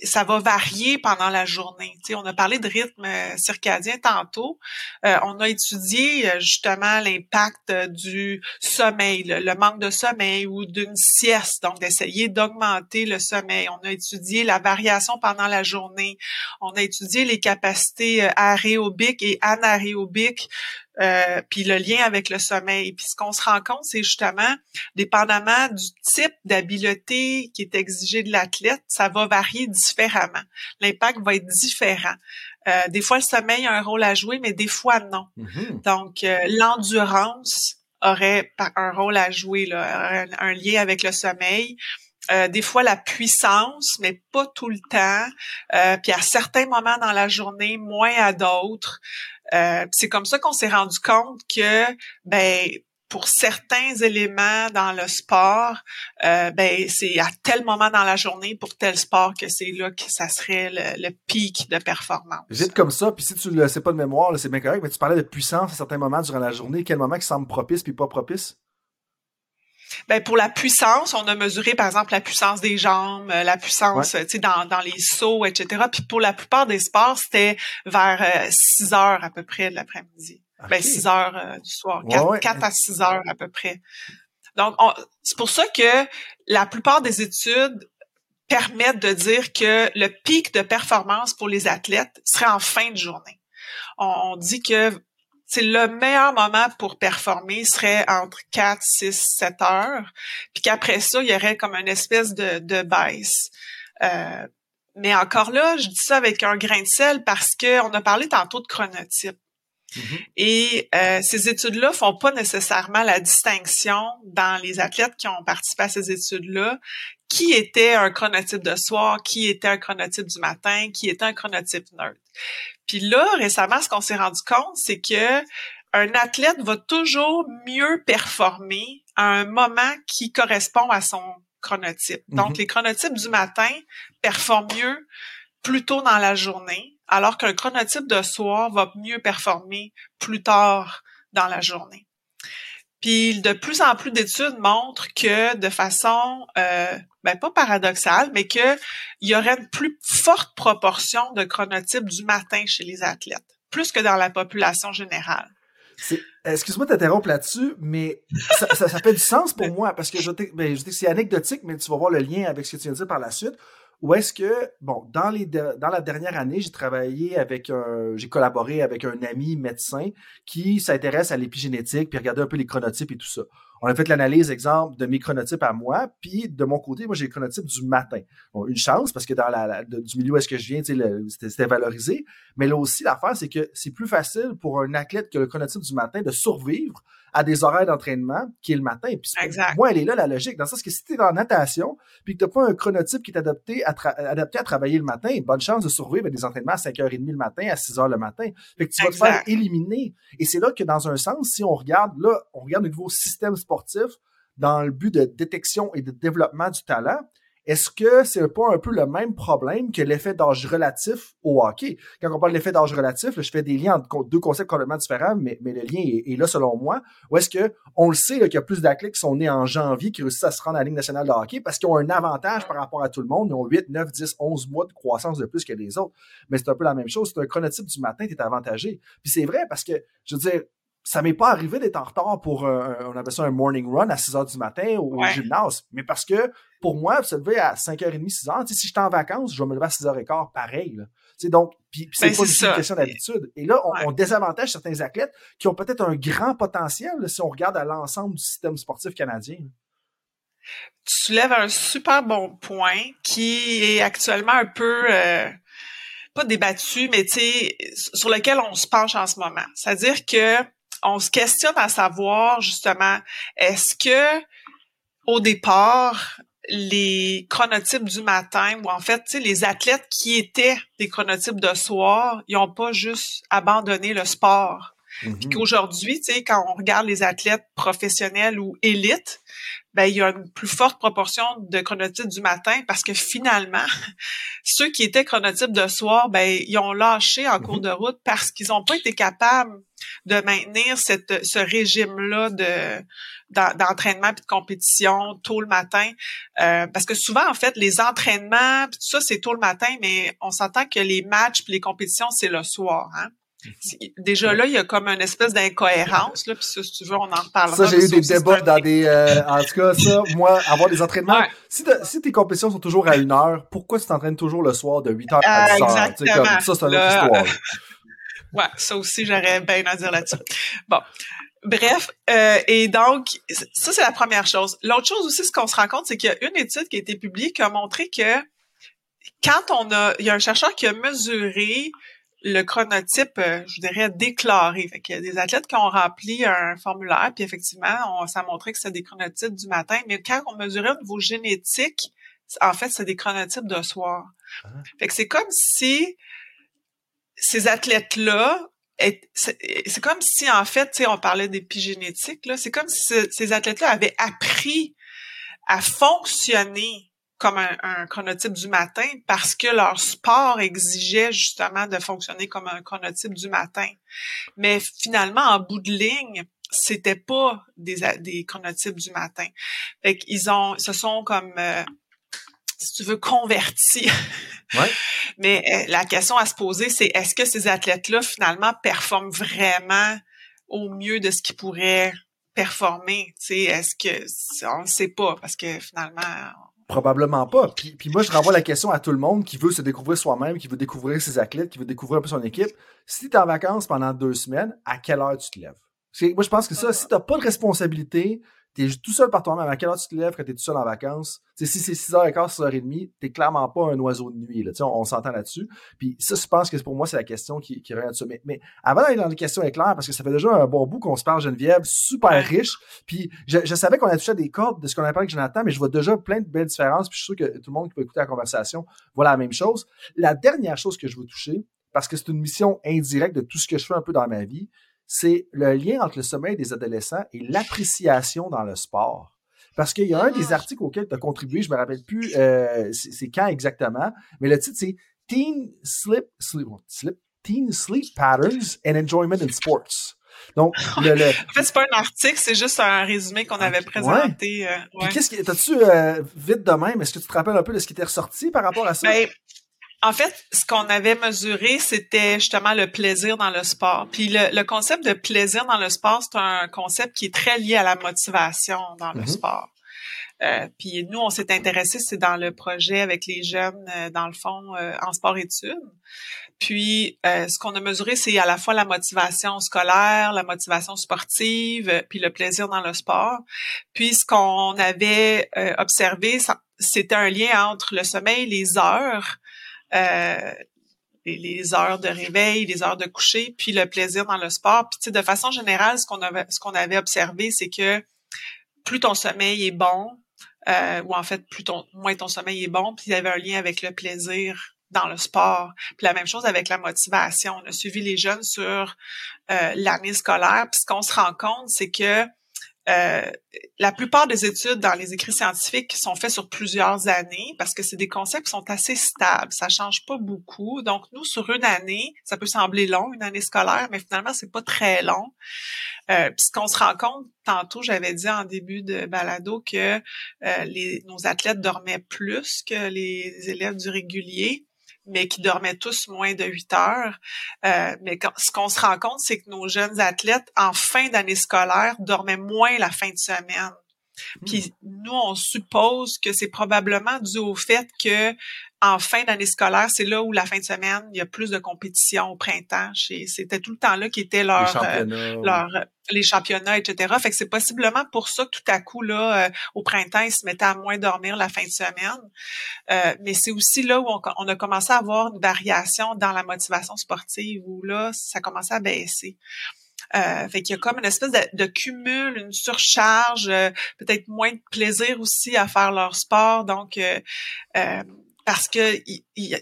ça va varier pendant la journée. On a parlé de rythme euh, circadien tantôt. Euh, on a étudié euh, justement l'impact du sommeil, le, manque de sommeil ou d'une sieste, donc d'essayer d'augmenter le sommeil. On a étudié la variation pendant la journée. On a étudié les capacités aérobiques et anaérobiques euh, puis le lien avec le sommeil. Puis ce qu'on se rend compte, c'est justement, dépendamment du type d'habileté qui est exigé de l'athlète, ça va varier différemment. L'impact va être différent. Euh, des fois, le sommeil a un rôle à jouer, mais des fois, non. Mm-hmm. Donc, euh, l'endurance aurait un rôle à jouer, là, un, lien avec le sommeil. des fois la puissance, mais pas tout le temps. puis à certains moments dans la journée, moins à d'autres. Euh, c'est comme ça qu'on s'est rendu compte que, ben, pour certains éléments dans le sport, euh, ben c'est à tel moment dans la journée pour tel sport que c'est là que ça serait le, pic de performance. Vite comme ça, puis si tu le sais pas de mémoire, c'est bien correct, mais tu parlais de puissance à certains moments durant la journée, quel moment qui semble propice puis pas propice? Ben pour la puissance, on a mesuré par exemple la puissance des jambes, euh, la puissance, tu sais, dans, dans les sauts, etc. Puis pour la plupart des sports, c'était vers 6 euh, heures à peu près de l'après-midi. Ben 6 heures euh, du soir, 4, à 6 heures à peu près. Donc c'est pour ça que la plupart des études permettent de dire que le pic de performance pour les athlètes serait en fin de journée. on dit que c'est le meilleur moment pour performer serait entre 4, 6, 7 heures, puis qu'après ça, il y aurait comme une espèce de, de baisse. Euh, mais encore là, je dis ça avec un grain de sel parce qu'on a parlé tantôt de chronotype. Mm-hmm. Et euh, ces études-là font pas nécessairement la distinction dans les athlètes qui ont participé à ces études-là, qui était un chronotype de soir, qui était un chronotype du matin, qui était un chronotype neutre. Puis là, récemment, ce qu'on s'est rendu compte, c'est que un athlète va toujours mieux performer à un moment qui correspond à son chronotype. Donc, mm-hmm. les chronotypes du matin performent mieux plus tôt dans la journée alors qu'un chronotype de soir va mieux performer plus tard dans la journée. Puis de plus en plus d'études montrent que de façon, euh, ben pas paradoxale, mais que il y aurait une plus forte proportion de chronotypes du matin chez les athlètes, plus que dans la population générale. Excuse-moi de t'interrompre là-dessus, mais ça, fait du sens pour moi parce que je, ben, dis que c'est anecdotique, mais tu vas voir le lien avec ce que tu viens de dire par la suite. Ou est-ce que, bon, dans, les la dernière année, j'ai travaillé avec un, j'ai collaboré avec un ami médecin qui s'intéresse à l'épigénétique, puis regarder un peu les chronotypes et tout ça. On a fait l'analyse, exemple, de mes chronotypes à moi, puis de mon côté, moi, j'ai le chronotype du matin. Bon, une chance, parce que dans la, du milieu où est-ce que je viens, c'était valorisé. Mais là aussi, l'affaire, c'est que c'est plus facile pour un athlète qui a le chronotype du matin de survivre à des horaires d'entraînement qui est le matin. Puis moi, elle est là la logique. Dans le sens que si tu es la natation, puis que tu n'as pas un chronotype qui est adapté à, adapté à travailler le matin, bonne chance de survivre à des entraînements à 5h30 le matin, à 6h le matin. Fait que tu vas te faire éliminer. Et c'est là que dans un sens, si on regarde, là, on regarde le nouveau système sportif dans le but de détection et de développement du talent, est-ce que c'est pas un peu le même problème que l'effet d'âge relatif au hockey? Quand on parle d'effet d'âge relatif, je fais des liens entre deux concepts complètement différents, mais, le lien est, là selon moi. Ou est-ce que on le sait qu'il y a plus d'athlètes qui sont nés en janvier qui réussissent à se rendre à la Ligue nationale de hockey parce qu'ils ont un avantage par rapport à tout le monde. Ils ont 8, 9, 10, 11 mois de croissance de plus que les autres. Mais c'est un peu la même chose. C'est un chronotype du matin, tu es avantagé. Puis c'est vrai parce que, je veux dire, ça m'est pas arrivé d'être en retard pour un, on appelle ça un morning run à 6 heures du matin au, gymnase. Mais parce que pour moi, se lever à 5h30, 6 h si j'étais en vacances, je vais me lever à 6h15 pareil. Là. donc, puis, c'est ben, pas une question d'habitude. Et là, on, désavantage certains athlètes qui ont peut-être un grand potentiel si on regarde à l'ensemble du système sportif canadien. Tu soulèves un super bon point qui est actuellement un peu euh, pas débattu, mais sur lequel on se penche en ce moment. C'est-à-dire que on se questionne à savoir justement, est-ce que au départ, les chronotypes du matin, ou en fait, les athlètes qui étaient des chronotypes de soir, ils n'ont pas juste abandonné le sport. Puis qu'aujourd'hui, tu sais, quand on regarde les athlètes professionnels ou élites, ben il y a une plus forte proportion de chronotypes du matin parce que finalement, ceux qui étaient chronotypes de soir, ben ils ont lâché en cours mm-hmm. de route parce qu'ils n'ont pas été capables de maintenir cette, ce régime-là de d'entraînement puis de compétition tôt le matin euh, parce que souvent en fait les entraînements tout ça c'est tôt le matin mais on s'entend que les matchs puis les compétitions c'est le soir hein? Déjà là, il y a comme une espèce d'incohérence, là, puis si tu veux, on en reparlera. Ça, j'ai eu des débats dans des... Euh, en tout cas, ça, moi, avoir des entraînements... Si, si, tes compétitions sont toujours à une heure, pourquoi tu t'entraînes toujours le soir de 8h à 10h? Exactement. Comme, ça, c'est une autre histoire. Ouais, ça aussi, j'aurais bien à dire là-dessus. Bon. Bref, euh, et donc, ça, c'est la première chose. L'autre chose aussi, ce qu'on se rend compte, c'est qu'il y a une étude qui a été publiée qui a montré que quand on a, il y a un chercheur qui a mesuré le chronotype, euh, je dirais, déclaré. Fait qu'il y a des athlètes qui ont rempli un formulaire, puis effectivement, on, ça a montré que c'est des chronotypes du matin, mais quand on mesurait au niveau génétique, en fait, c'est des chronotypes de soir. Ah. Fait que c'est comme si ces athlètes-là, c'est comme si, en fait, on parlait d'épigénétique, là, c'est comme si ces athlètes-là avaient appris à fonctionner comme un, chronotype du matin parce que leur sport exigeait justement de fonctionner comme un chronotype du matin. Mais finalement, en bout de ligne, c'était pas des, des chronotypes du matin. Fait qu'ils ont, se sont comme, euh, si tu veux, convertis Mais euh, la question à se poser, c'est est-ce que ces athlètes-là, finalement, performent vraiment au mieux de ce qu'ils pourraient performer? Est-ce que on ne sait pas parce que finalement. Probablement pas. Puis, puis moi, je renvoie la question à tout le monde qui veut se découvrir soi-même, qui veut découvrir ses athlètes, qui veut découvrir un peu son équipe. Si tu es en vacances pendant deux semaines, à quelle heure tu te lèves? Moi, je pense que ça, si tu n'as pas de responsabilité, t'es tout seul par toi-même. À quelle heure tu te lèves quand t'es tout seul en vacances? si c'est 6h15, 6h30, t'es clairement pas un oiseau de nuit. Là. On, on s'entend là-dessus. Puis ça, je pense que pour moi, c'est la question qui, qui revient dessus. Mais, mais avant d'aller dans les questions éclair, parce que ça fait déjà un bon bout qu'on se parle, Geneviève, super riche. Puis je, je savais qu'on a touché à des cordes de ce qu'on a parlé avec Jonathan, mais je vois déjà plein de belles différences. Puis je suis sûr que tout le monde qui peut écouter la conversation voit la même chose. La dernière chose que je veux toucher, parce que c'est une mission indirecte de tout ce que je fais un peu dans ma vie, c'est le lien entre le sommeil des adolescents et l'appréciation dans le sport. Parce qu'il y a un des ah. articles auxquels tu as contribué, je me rappelle plus euh, c'est quand exactement, mais le titre c'est Teen Sleep, Sleep, Sleep, Teen Sleep Patterns and Enjoyment in Sports. Donc, le, en fait, c'est pas un article, c'est juste un résumé qu'on avait présenté. Euh, ouais. qu'est-ce qui, t'as-tu euh, vite de même, est-ce que tu te rappelles un peu de ce qui était ressorti par rapport à ça? Ben, en fait, ce qu'on avait mesuré, c'était justement le plaisir dans le sport. Puis le, concept de plaisir dans le sport, c'est un concept qui est très lié à la motivation dans le mm-hmm. sport. Euh, puis nous, on s'est intéressé, c'est dans le projet avec les jeunes, euh, dans le fond, euh, en sport-études. Puis ce qu'on a mesuré, c'est à la fois la motivation scolaire, la motivation sportive, puis le plaisir dans le sport. Puis ce qu'on avait observé, c'était un lien entre le sommeil, les heures, euh, les, heures de réveil, les heures de coucher, puis le plaisir dans le sport. Puis de façon générale, ce qu'on avait, ce qu'on avait observé, c'est que plus ton sommeil est bon, euh, ou en fait plus ton, moins ton sommeil est bon, puis il y avait un lien avec le plaisir dans le sport. Puis la même chose avec la motivation. On a suivi les jeunes sur euh, l'année scolaire, puis ce qu'on se rend compte, c'est que euh, la plupart des études dans les écrits scientifiques sont faites sur plusieurs années parce que c'est des concepts qui sont assez stables, ça change pas beaucoup. Donc nous sur une année, ça peut sembler long, une année scolaire, mais finalement c'est pas très long. Euh, qu'on se rend compte, tantôt j'avais dit en début de balado que euh, les, nos athlètes dormaient plus que les élèves du régulier mais qui dormaient tous moins de 8 heures. Euh, mais ce qu'on se rend compte, c'est que nos jeunes athlètes, en fin d'année scolaire, dormaient moins la fin de semaine. Puis hmm. nous, on suppose que c'est probablement dû au fait que en fin d'année scolaire, c'est là où la fin de semaine, il y a plus de compétition au printemps. C'était tout le temps là qui était leur, les euh, championnats, leur, les championnats, etc. Fait que c'est possiblement pour ça que tout à coup, là, euh, au printemps, ils se mettaient à moins dormir la fin de semaine. Euh, mais c'est aussi là où on, a commencé à avoir une variation dans la motivation sportive, où là, ça commençait à baisser. Euh, fait qu'il y a comme une espèce de, cumul, une surcharge, peut-être moins de plaisir aussi à faire leur sport. Donc, euh, parce que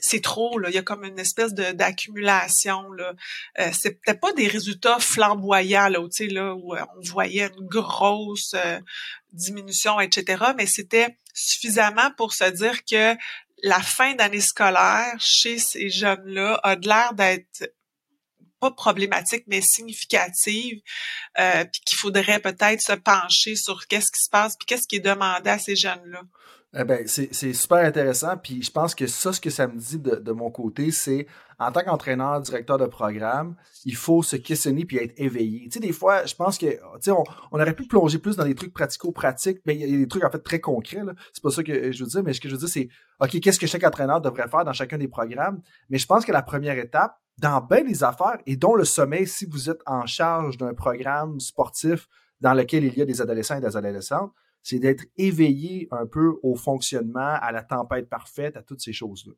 c'est trop il y a comme une espèce d'accumulation. Euh, c'est peut-être pas des résultats flamboyants là, sais là où euh, on voyait une grosse euh, diminution etc. Mais c'était suffisamment pour se dire que la fin d'année scolaire chez ces jeunes là a de l'air d'être pas problématique mais significative euh, puis qu'il faudrait peut-être se pencher sur qu'est-ce qui se passe puis qu'est-ce qui est demandé à ces jeunes là. Eh ben, c'est super intéressant. Puis je pense que ça, ce que ça me dit de, mon côté, c'est en tant qu'entraîneur, directeur de programme, il faut se questionner puis être éveillé. Tu sais, des fois, je pense que, tu sais, on, on, aurait pu plonger plus dans des trucs pratico-pratiques, mais il y a des trucs en fait très concrets. C'est pas ça que je veux dire, mais ce que je veux dire, c'est, OK, qu'est-ce que chaque entraîneur devrait faire dans chacun des programmes? Mais je pense que la première étape, dans bien des affaires, et dont le sommeil, si vous êtes en charge d'un programme sportif dans lequel il y a des adolescents et des adolescentes, c'est d'être éveillé un peu au fonctionnement, à la tempête parfaite, à toutes ces choses-là.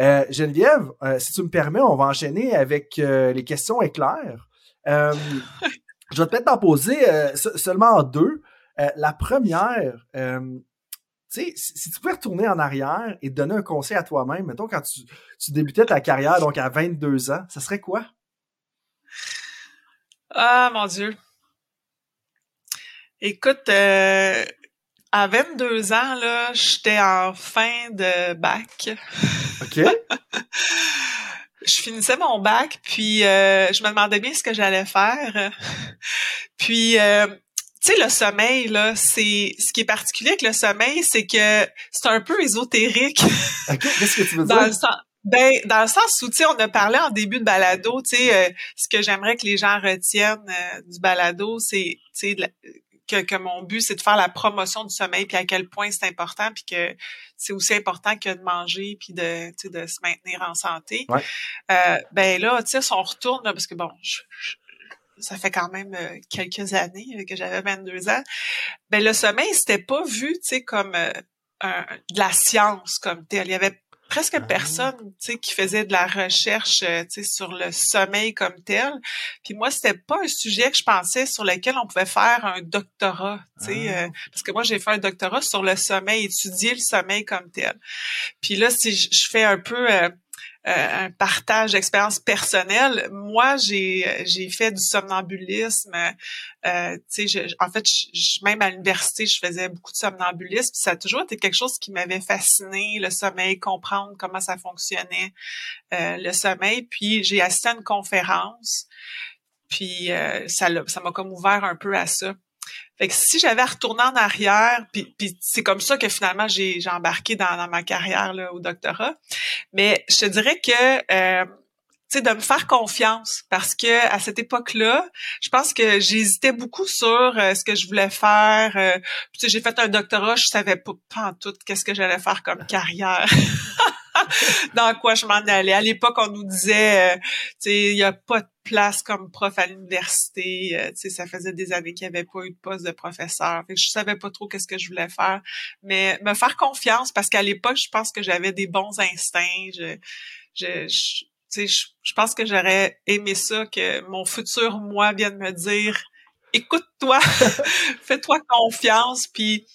Euh, Geneviève, euh, si tu me permets, on va enchaîner avec euh, les questions éclairs. je vais peut-être t'en poser seulement deux. la première, tu sais, si tu pouvais retourner en arrière et te donner un conseil à toi-même, mettons quand tu, tu débutais ta carrière, donc à 22 ans, ça serait quoi? Ah, mon Dieu. Écoute, euh, à 22 ans, là, j'étais en fin de bac. OK. je finissais mon bac, puis euh, je me demandais bien ce que j'allais faire. puis, euh, tu sais, le sommeil, là, c'est ce qui est particulier avec le sommeil, c'est que c'est un peu ésotérique. OK, qu'est-ce que tu veux dire? Dans le sens, ben, dans le sens où, tu sais, on a parlé en début de balado, tu sais, ce que j'aimerais que les gens retiennent du balado, c'est, tu sais, que, mon but, c'est de faire la promotion du sommeil, puis à quel point c'est important, puis que c'est aussi important que de manger, puis de, de se maintenir en santé. Euh, ben là, tu sais, si on retourne, parce que bon, ça fait quand même euh, quelques années que j'avais 22 ans. Ben le sommeil, c'était pas vu, tu sais, comme de la science comme tel. Il y avait presque ah. personne, tu sais, qui faisait de la recherche, tu sais, sur le sommeil comme tel. Puis moi, c'était pas un sujet que je pensais sur lequel on pouvait faire un doctorat, tu sais, ah. parce que moi j'ai fait un doctorat sur le sommeil, étudier le sommeil comme tel. Puis là, si je, fais un peu euh, un partage d'expérience personnelle. Moi, j'ai j'ai fait du somnambulisme. Euh, tu sais, en fait, je, même à l'université, je faisais beaucoup de somnambulisme. ça a toujours été quelque chose qui m'avait fasciné, le sommeil, comprendre comment ça fonctionnait, euh, le sommeil. Puis j'ai assisté à une conférence. Puis euh, ça ça m'a comme ouvert un peu à ça. Fait que si j'avais retourné en arrière, puis, puis c'est comme ça que finalement j'ai, j'ai embarqué dans, dans, ma carrière là, au doctorat. Mais je te dirais que euh, tu sais, de me faire confiance parce que à cette époque-là, je pense que j'hésitais beaucoup sur euh, ce que je voulais faire. Euh, tu sais, j'ai fait un doctorat, je savais pas, pas en tout qu'est-ce que j'allais faire comme carrière. dans quoi je m'en allais. À l'époque, on nous disait, euh, tu sais, il y a pas de place comme prof à l'université. Euh, tu sais, ça faisait des années qu'il n'y avait pas eu de poste de professeur. Fait que je savais pas trop qu'est-ce que je voulais faire. Mais me faire confiance parce qu'à l'époque, je pense que j'avais des bons instincts. Je, je, je, je pense que j'aurais aimé ça, que mon futur moi vienne me dire, écoute-toi, fais-toi confiance, puis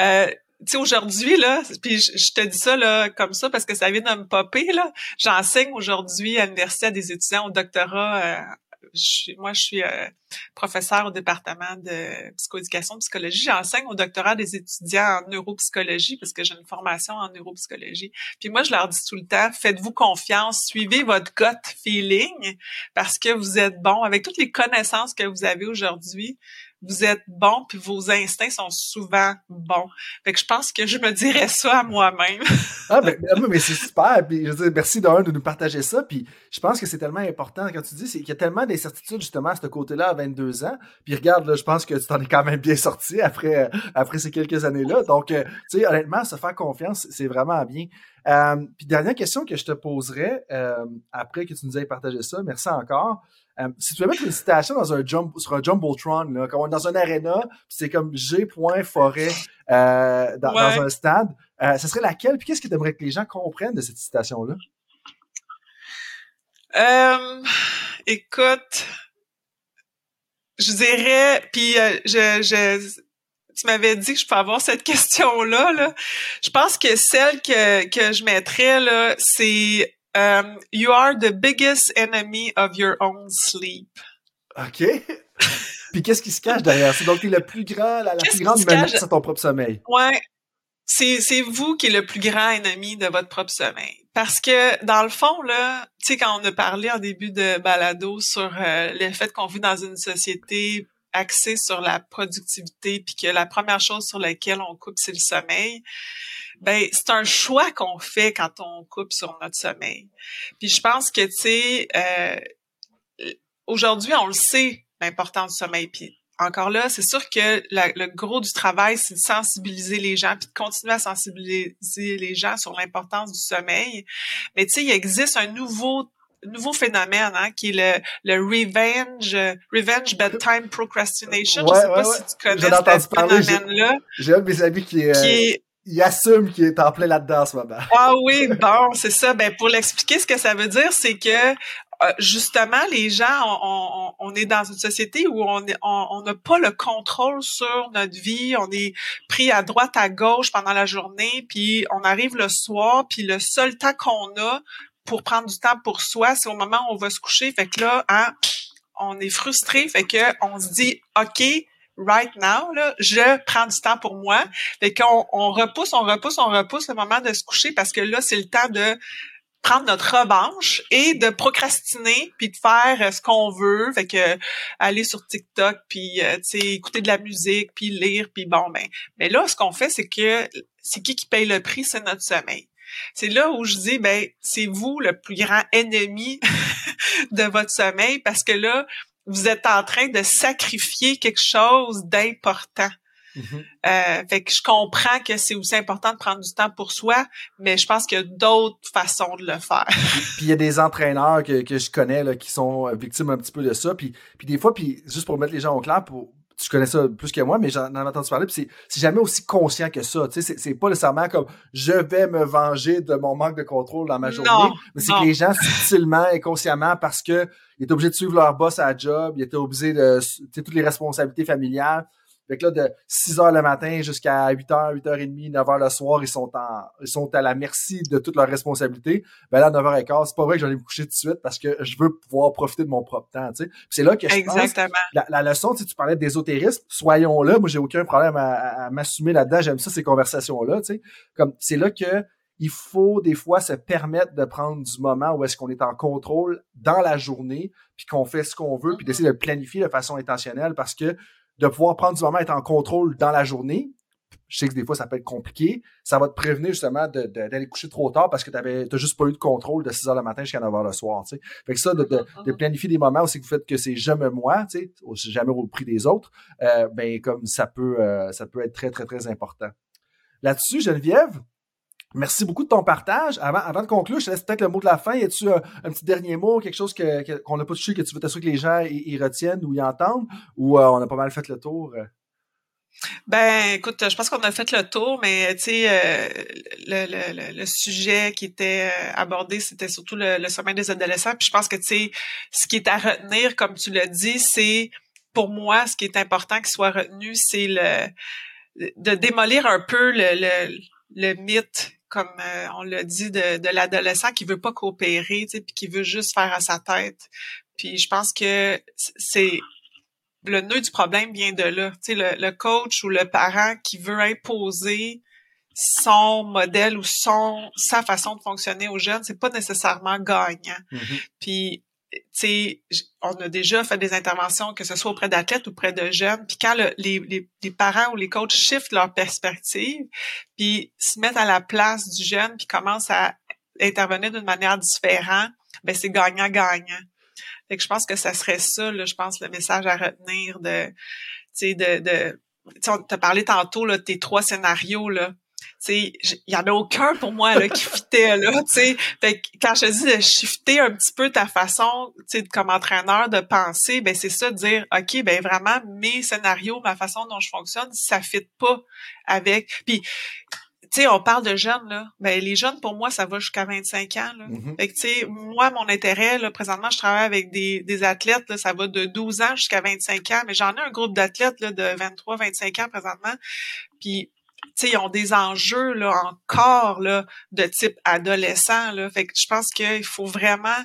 euh, tu sais, aujourd'hui, là, puis je, te dis ça là, comme ça parce que ça vient de me popper, là. J'enseigne aujourd'hui à l'université à des étudiants au doctorat. Euh, moi, je suis euh, au département de psychoéducation, psychologie. J'enseigne au doctorat des étudiants en neuropsychologie parce que j'ai une formation en neuropsychologie. Puis moi, je leur dis tout le temps, faites-vous confiance, suivez votre gut feeling parce que vous êtes bon avec toutes les connaissances que vous avez aujourd'hui vous êtes bon puis vos instincts sont souvent bons. Fait que je pense que je me dirais ça à moi-même. ah ben, ben mais c'est super puis je veux dire, merci d'un de nous partager ça puis je pense que c'est tellement important quand tu dis qu'il y a tellement d'incertitudes justement à ce côté-là à 22 ans. Puis regarde là, je pense que tu t'en es quand même bien sorti après après ces quelques années-là. Donc euh, tu sais honnêtement se faire confiance, c'est vraiment bien. Euh, puis dernière question que je te poserais euh, après que tu nous aies partagé ça, merci encore. Euh, si tu veux mettre une citation dans un jump, sur un Jumbotron, là, comme dans un arena, c'est comme G. Forêt euh, dans, un stade, euh, ce serait laquelle? Puis qu'est-ce que tu aimerais que les gens comprennent de cette citation-là? Euh, écoute, je dirais, puis euh, je, je, tu m'avais dit que je peux avoir cette question-là. Là. Je pense que celle que, que je mettrais, là, c'est Um, you are the biggest enemy of your own sleep. OK. Puis qu'est-ce qui se cache derrière ça? Donc, tu es le plus grand, la, plus grande menace à ton propre sommeil. Ouais. C'est, c'est vous qui êtes le plus grand ennemi de votre propre sommeil. Parce que, dans le fond, là, tu sais, quand on a parlé en début de balado sur euh, le fait qu'on vit dans une société axée sur la productivité, puis que la première chose sur laquelle on coupe, c'est le sommeil ben c'est un choix qu'on fait quand on coupe sur notre sommeil. Puis je pense que tu sais euh, aujourd'hui on le sait l'importance du sommeil. Puis encore là, c'est sûr que le gros du travail, c'est de sensibiliser les gens, puis de continuer à sensibiliser les gens sur l'importance du sommeil. Mais tu sais, il existe un nouveau nouveau phénomène hein, qui est le, le revenge revenge bedtime procrastination. je sais pas si tu connais ce phénomène-là. J'ai un de mes amis qui est, qui est il assume qu'il est en plein là-dedans en ce moment. Ah oui, bon, c'est ça. Ben pour l'expliquer, ce que ça veut dire, c'est que euh, justement, les gens, on, on, est dans une société où on n'a on, pas le contrôle sur notre vie. On est pris à droite, à gauche pendant la journée, puis on arrive le soir, puis le seul temps qu'on a pour prendre du temps pour soi, c'est au moment où on va se coucher. Fait que là, hein, on est frustré, fait que on se dit, ok, right now, là, je prends du temps pour moi. Fait qu'on on repousse, on repousse, on repousse le moment de se coucher parce que là, c'est le temps de prendre notre revanche et de procrastiner puis de faire euh, ce qu'on veut fait que aller sur TikTok puis euh, tu écouter de la musique puis lire puis bon ben mais là ce qu'on fait c'est que c'est qui qui paye le prix? C'est notre sommeil c'est là où je dis ben c'est vous le plus grand ennemi de votre sommeil parce que là vous êtes en train de sacrifier quelque chose d'important Mm-hmm. Euh, fait que je comprends que c'est aussi important de prendre du temps pour soi, mais je pense qu'il y a d'autres façons de le faire. puis il y a des entraîneurs que, que je connais là, qui sont victimes un petit peu de ça. Puis, puis des fois, puis juste pour mettre les gens au clair, pour, tu connais ça plus que moi, mais j'en ai entendu parler, puis c'est jamais aussi conscient que ça. Tu sais, c'est pas nécessairement comme je vais me venger de mon manque de contrôle dans ma journée, mais c'est que les gens subtilement et consciemment parce que ils étaient obligés de suivre leur boss à la job, ils étaient obligés de toutes les responsabilités familiales, fait que là, de 6 heures le matin jusqu'à 8 h 8 h 30, 9 h le soir, ils sont en, ils sont à la merci de toutes leurs responsabilités. Ben là, 9 h 15, c'est pas vrai que j'allais me coucher tout de suite parce que je veux pouvoir profiter de mon propre temps, tu sais. c'est là que je Exactement. pense, la, leçon, si tu parlais d'ésotérisme, soyons là. Moi, j'ai aucun problème à, m'assumer là-dedans. J'aime ça, ces conversations-là, tu sais. Comme, c'est là que, il faut des fois se permettre de prendre du moment où est-ce qu'on est en contrôle dans la journée, puis qu'on fait ce qu'on veut, puis d'essayer de planifier de façon intentionnelle parce que de pouvoir prendre du moment, être en contrôle dans la journée. Je sais que des fois, ça peut être compliqué. Ça va te prévenir justement d'aller coucher trop tard parce que tu n'as juste pas eu de contrôle de 6 heures le matin jusqu'à 9 heures le soir. Fait que ça, de, planifier des moments où que vous faites que c'est jamais moi, jamais au prix des autres, euh, ben comme ça peut, euh, ça peut être très, très, très important. Là-dessus, Geneviève, Merci beaucoup de ton partage. Avant, avant de conclure, je te laisse peut-être le mot de la fin. Y a-tu un, petit dernier mot, quelque chose que, qu'on n'a pas touché, que tu veux t'assurer que les gens y, retiennent ou y entendent, ou euh, on a pas mal fait le tour? Euh? Ben, écoute, je pense qu'on a fait le tour, mais tu sais, euh, le, le, le, sujet qui était abordé, c'était surtout le, le, sommeil des adolescents. Puis je pense que tu sais, ce qui est à retenir, comme tu l'as dit, c'est pour moi, ce qui est important qu'il soit retenu, c'est le de démolir un peu le, le mythe comme euh, on l'a dit, de, de l'adolescent qui veut pas coopérer, puis qui veut juste faire à sa tête. Puis je pense que c'est le nœud du problème vient de là. Tu sais, le, le, coach ou le parent qui veut imposer son modèle ou son sa façon de fonctionner aux jeunes, c'est pas nécessairement gagnant. Mm-hmm. Puis sais, on a déjà fait des interventions, que ce soit auprès d'athlètes ou auprès de jeunes, puis quand les, parents ou les coachs shiftent leur perspective, puis se mettent à la place du jeune, puis commencent à intervenir d'une manière différente, ben c'est gagnant-gagnant. Fait que je pense que ça serait ça, là, je pense, le message à retenir de, tu sais, de, de on t'a parlé tantôt là, de tes trois scénarios là il y en a aucun pour moi là, qui fitait là, tu Fait quand je dis de shifter un petit peu ta façon, tu sais, comme entraîneur de penser, ben c'est ça de dire OK, ben vraiment mes scénarios, ma façon dont je fonctionne, ça fit pas avec puis tu sais, on parle de jeunes, là. Ben, les jeunes, pour moi, ça va jusqu'à 25 ans, là. Mm-hmm. Fait que, tu sais, moi, mon intérêt, là, présentement, je travaille avec des, des athlètes, là, ça va de 12 ans jusqu'à 25 ans, mais j'en ai un groupe d'athlètes, là, de 23, 25 ans présentement. Puis, ils ont des enjeux là encore là de type adolescent là. Fait que je pense qu'il faut vraiment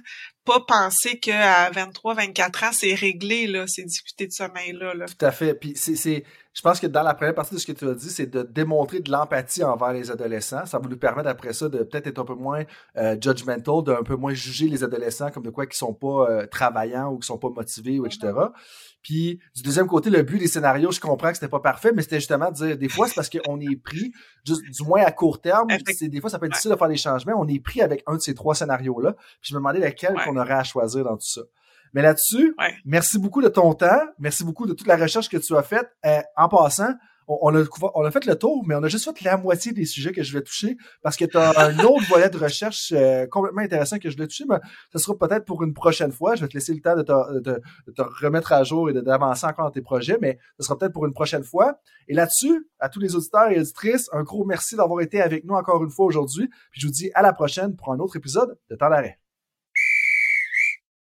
pas penser qu'à 23, 24 ans, c'est réglé, là, ces difficultés de sommeil-là. Là. Tout à fait. Puis c'est, je pense que dans la première partie de ce que tu as dit, c'est de démontrer de l'empathie envers les adolescents. Ça va nous permettre après ça de peut-être être un peu moins euh, judgmental, d'un peu moins juger les adolescents comme de quoi qui sont pas euh, travaillants ou qui sont pas motivés, ou etc. Puis du deuxième côté, le but des scénarios, je comprends que c'était pas parfait, mais c'était justement de dire des fois c'est parce qu'on est pris, juste, du moins à court terme, des fois ça peut être difficile de faire des changements, on est pris avec un de ces trois scénarios-là. Puis je me demandais lequel qu'on aurait à choisir dans tout ça. Mais là-dessus, merci beaucoup de ton temps, merci beaucoup de toute la recherche que tu as faite. Euh, en passant, on, a, on a fait le tour, mais on a juste fait la moitié des sujets que je vais toucher parce que tu as un autre volet de recherche euh, complètement intéressant que je vais toucher, mais ce sera peut-être pour une prochaine fois. Je vais te laisser le temps de te, de, te remettre à jour et d'avancer encore dans tes projets, mais ce sera peut-être pour une prochaine fois. Et là-dessus, à tous les auditeurs et auditrices, un gros merci d'avoir été avec nous encore une fois aujourd'hui. Puis je vous dis à la prochaine pour un autre épisode de Temps d'arrêt.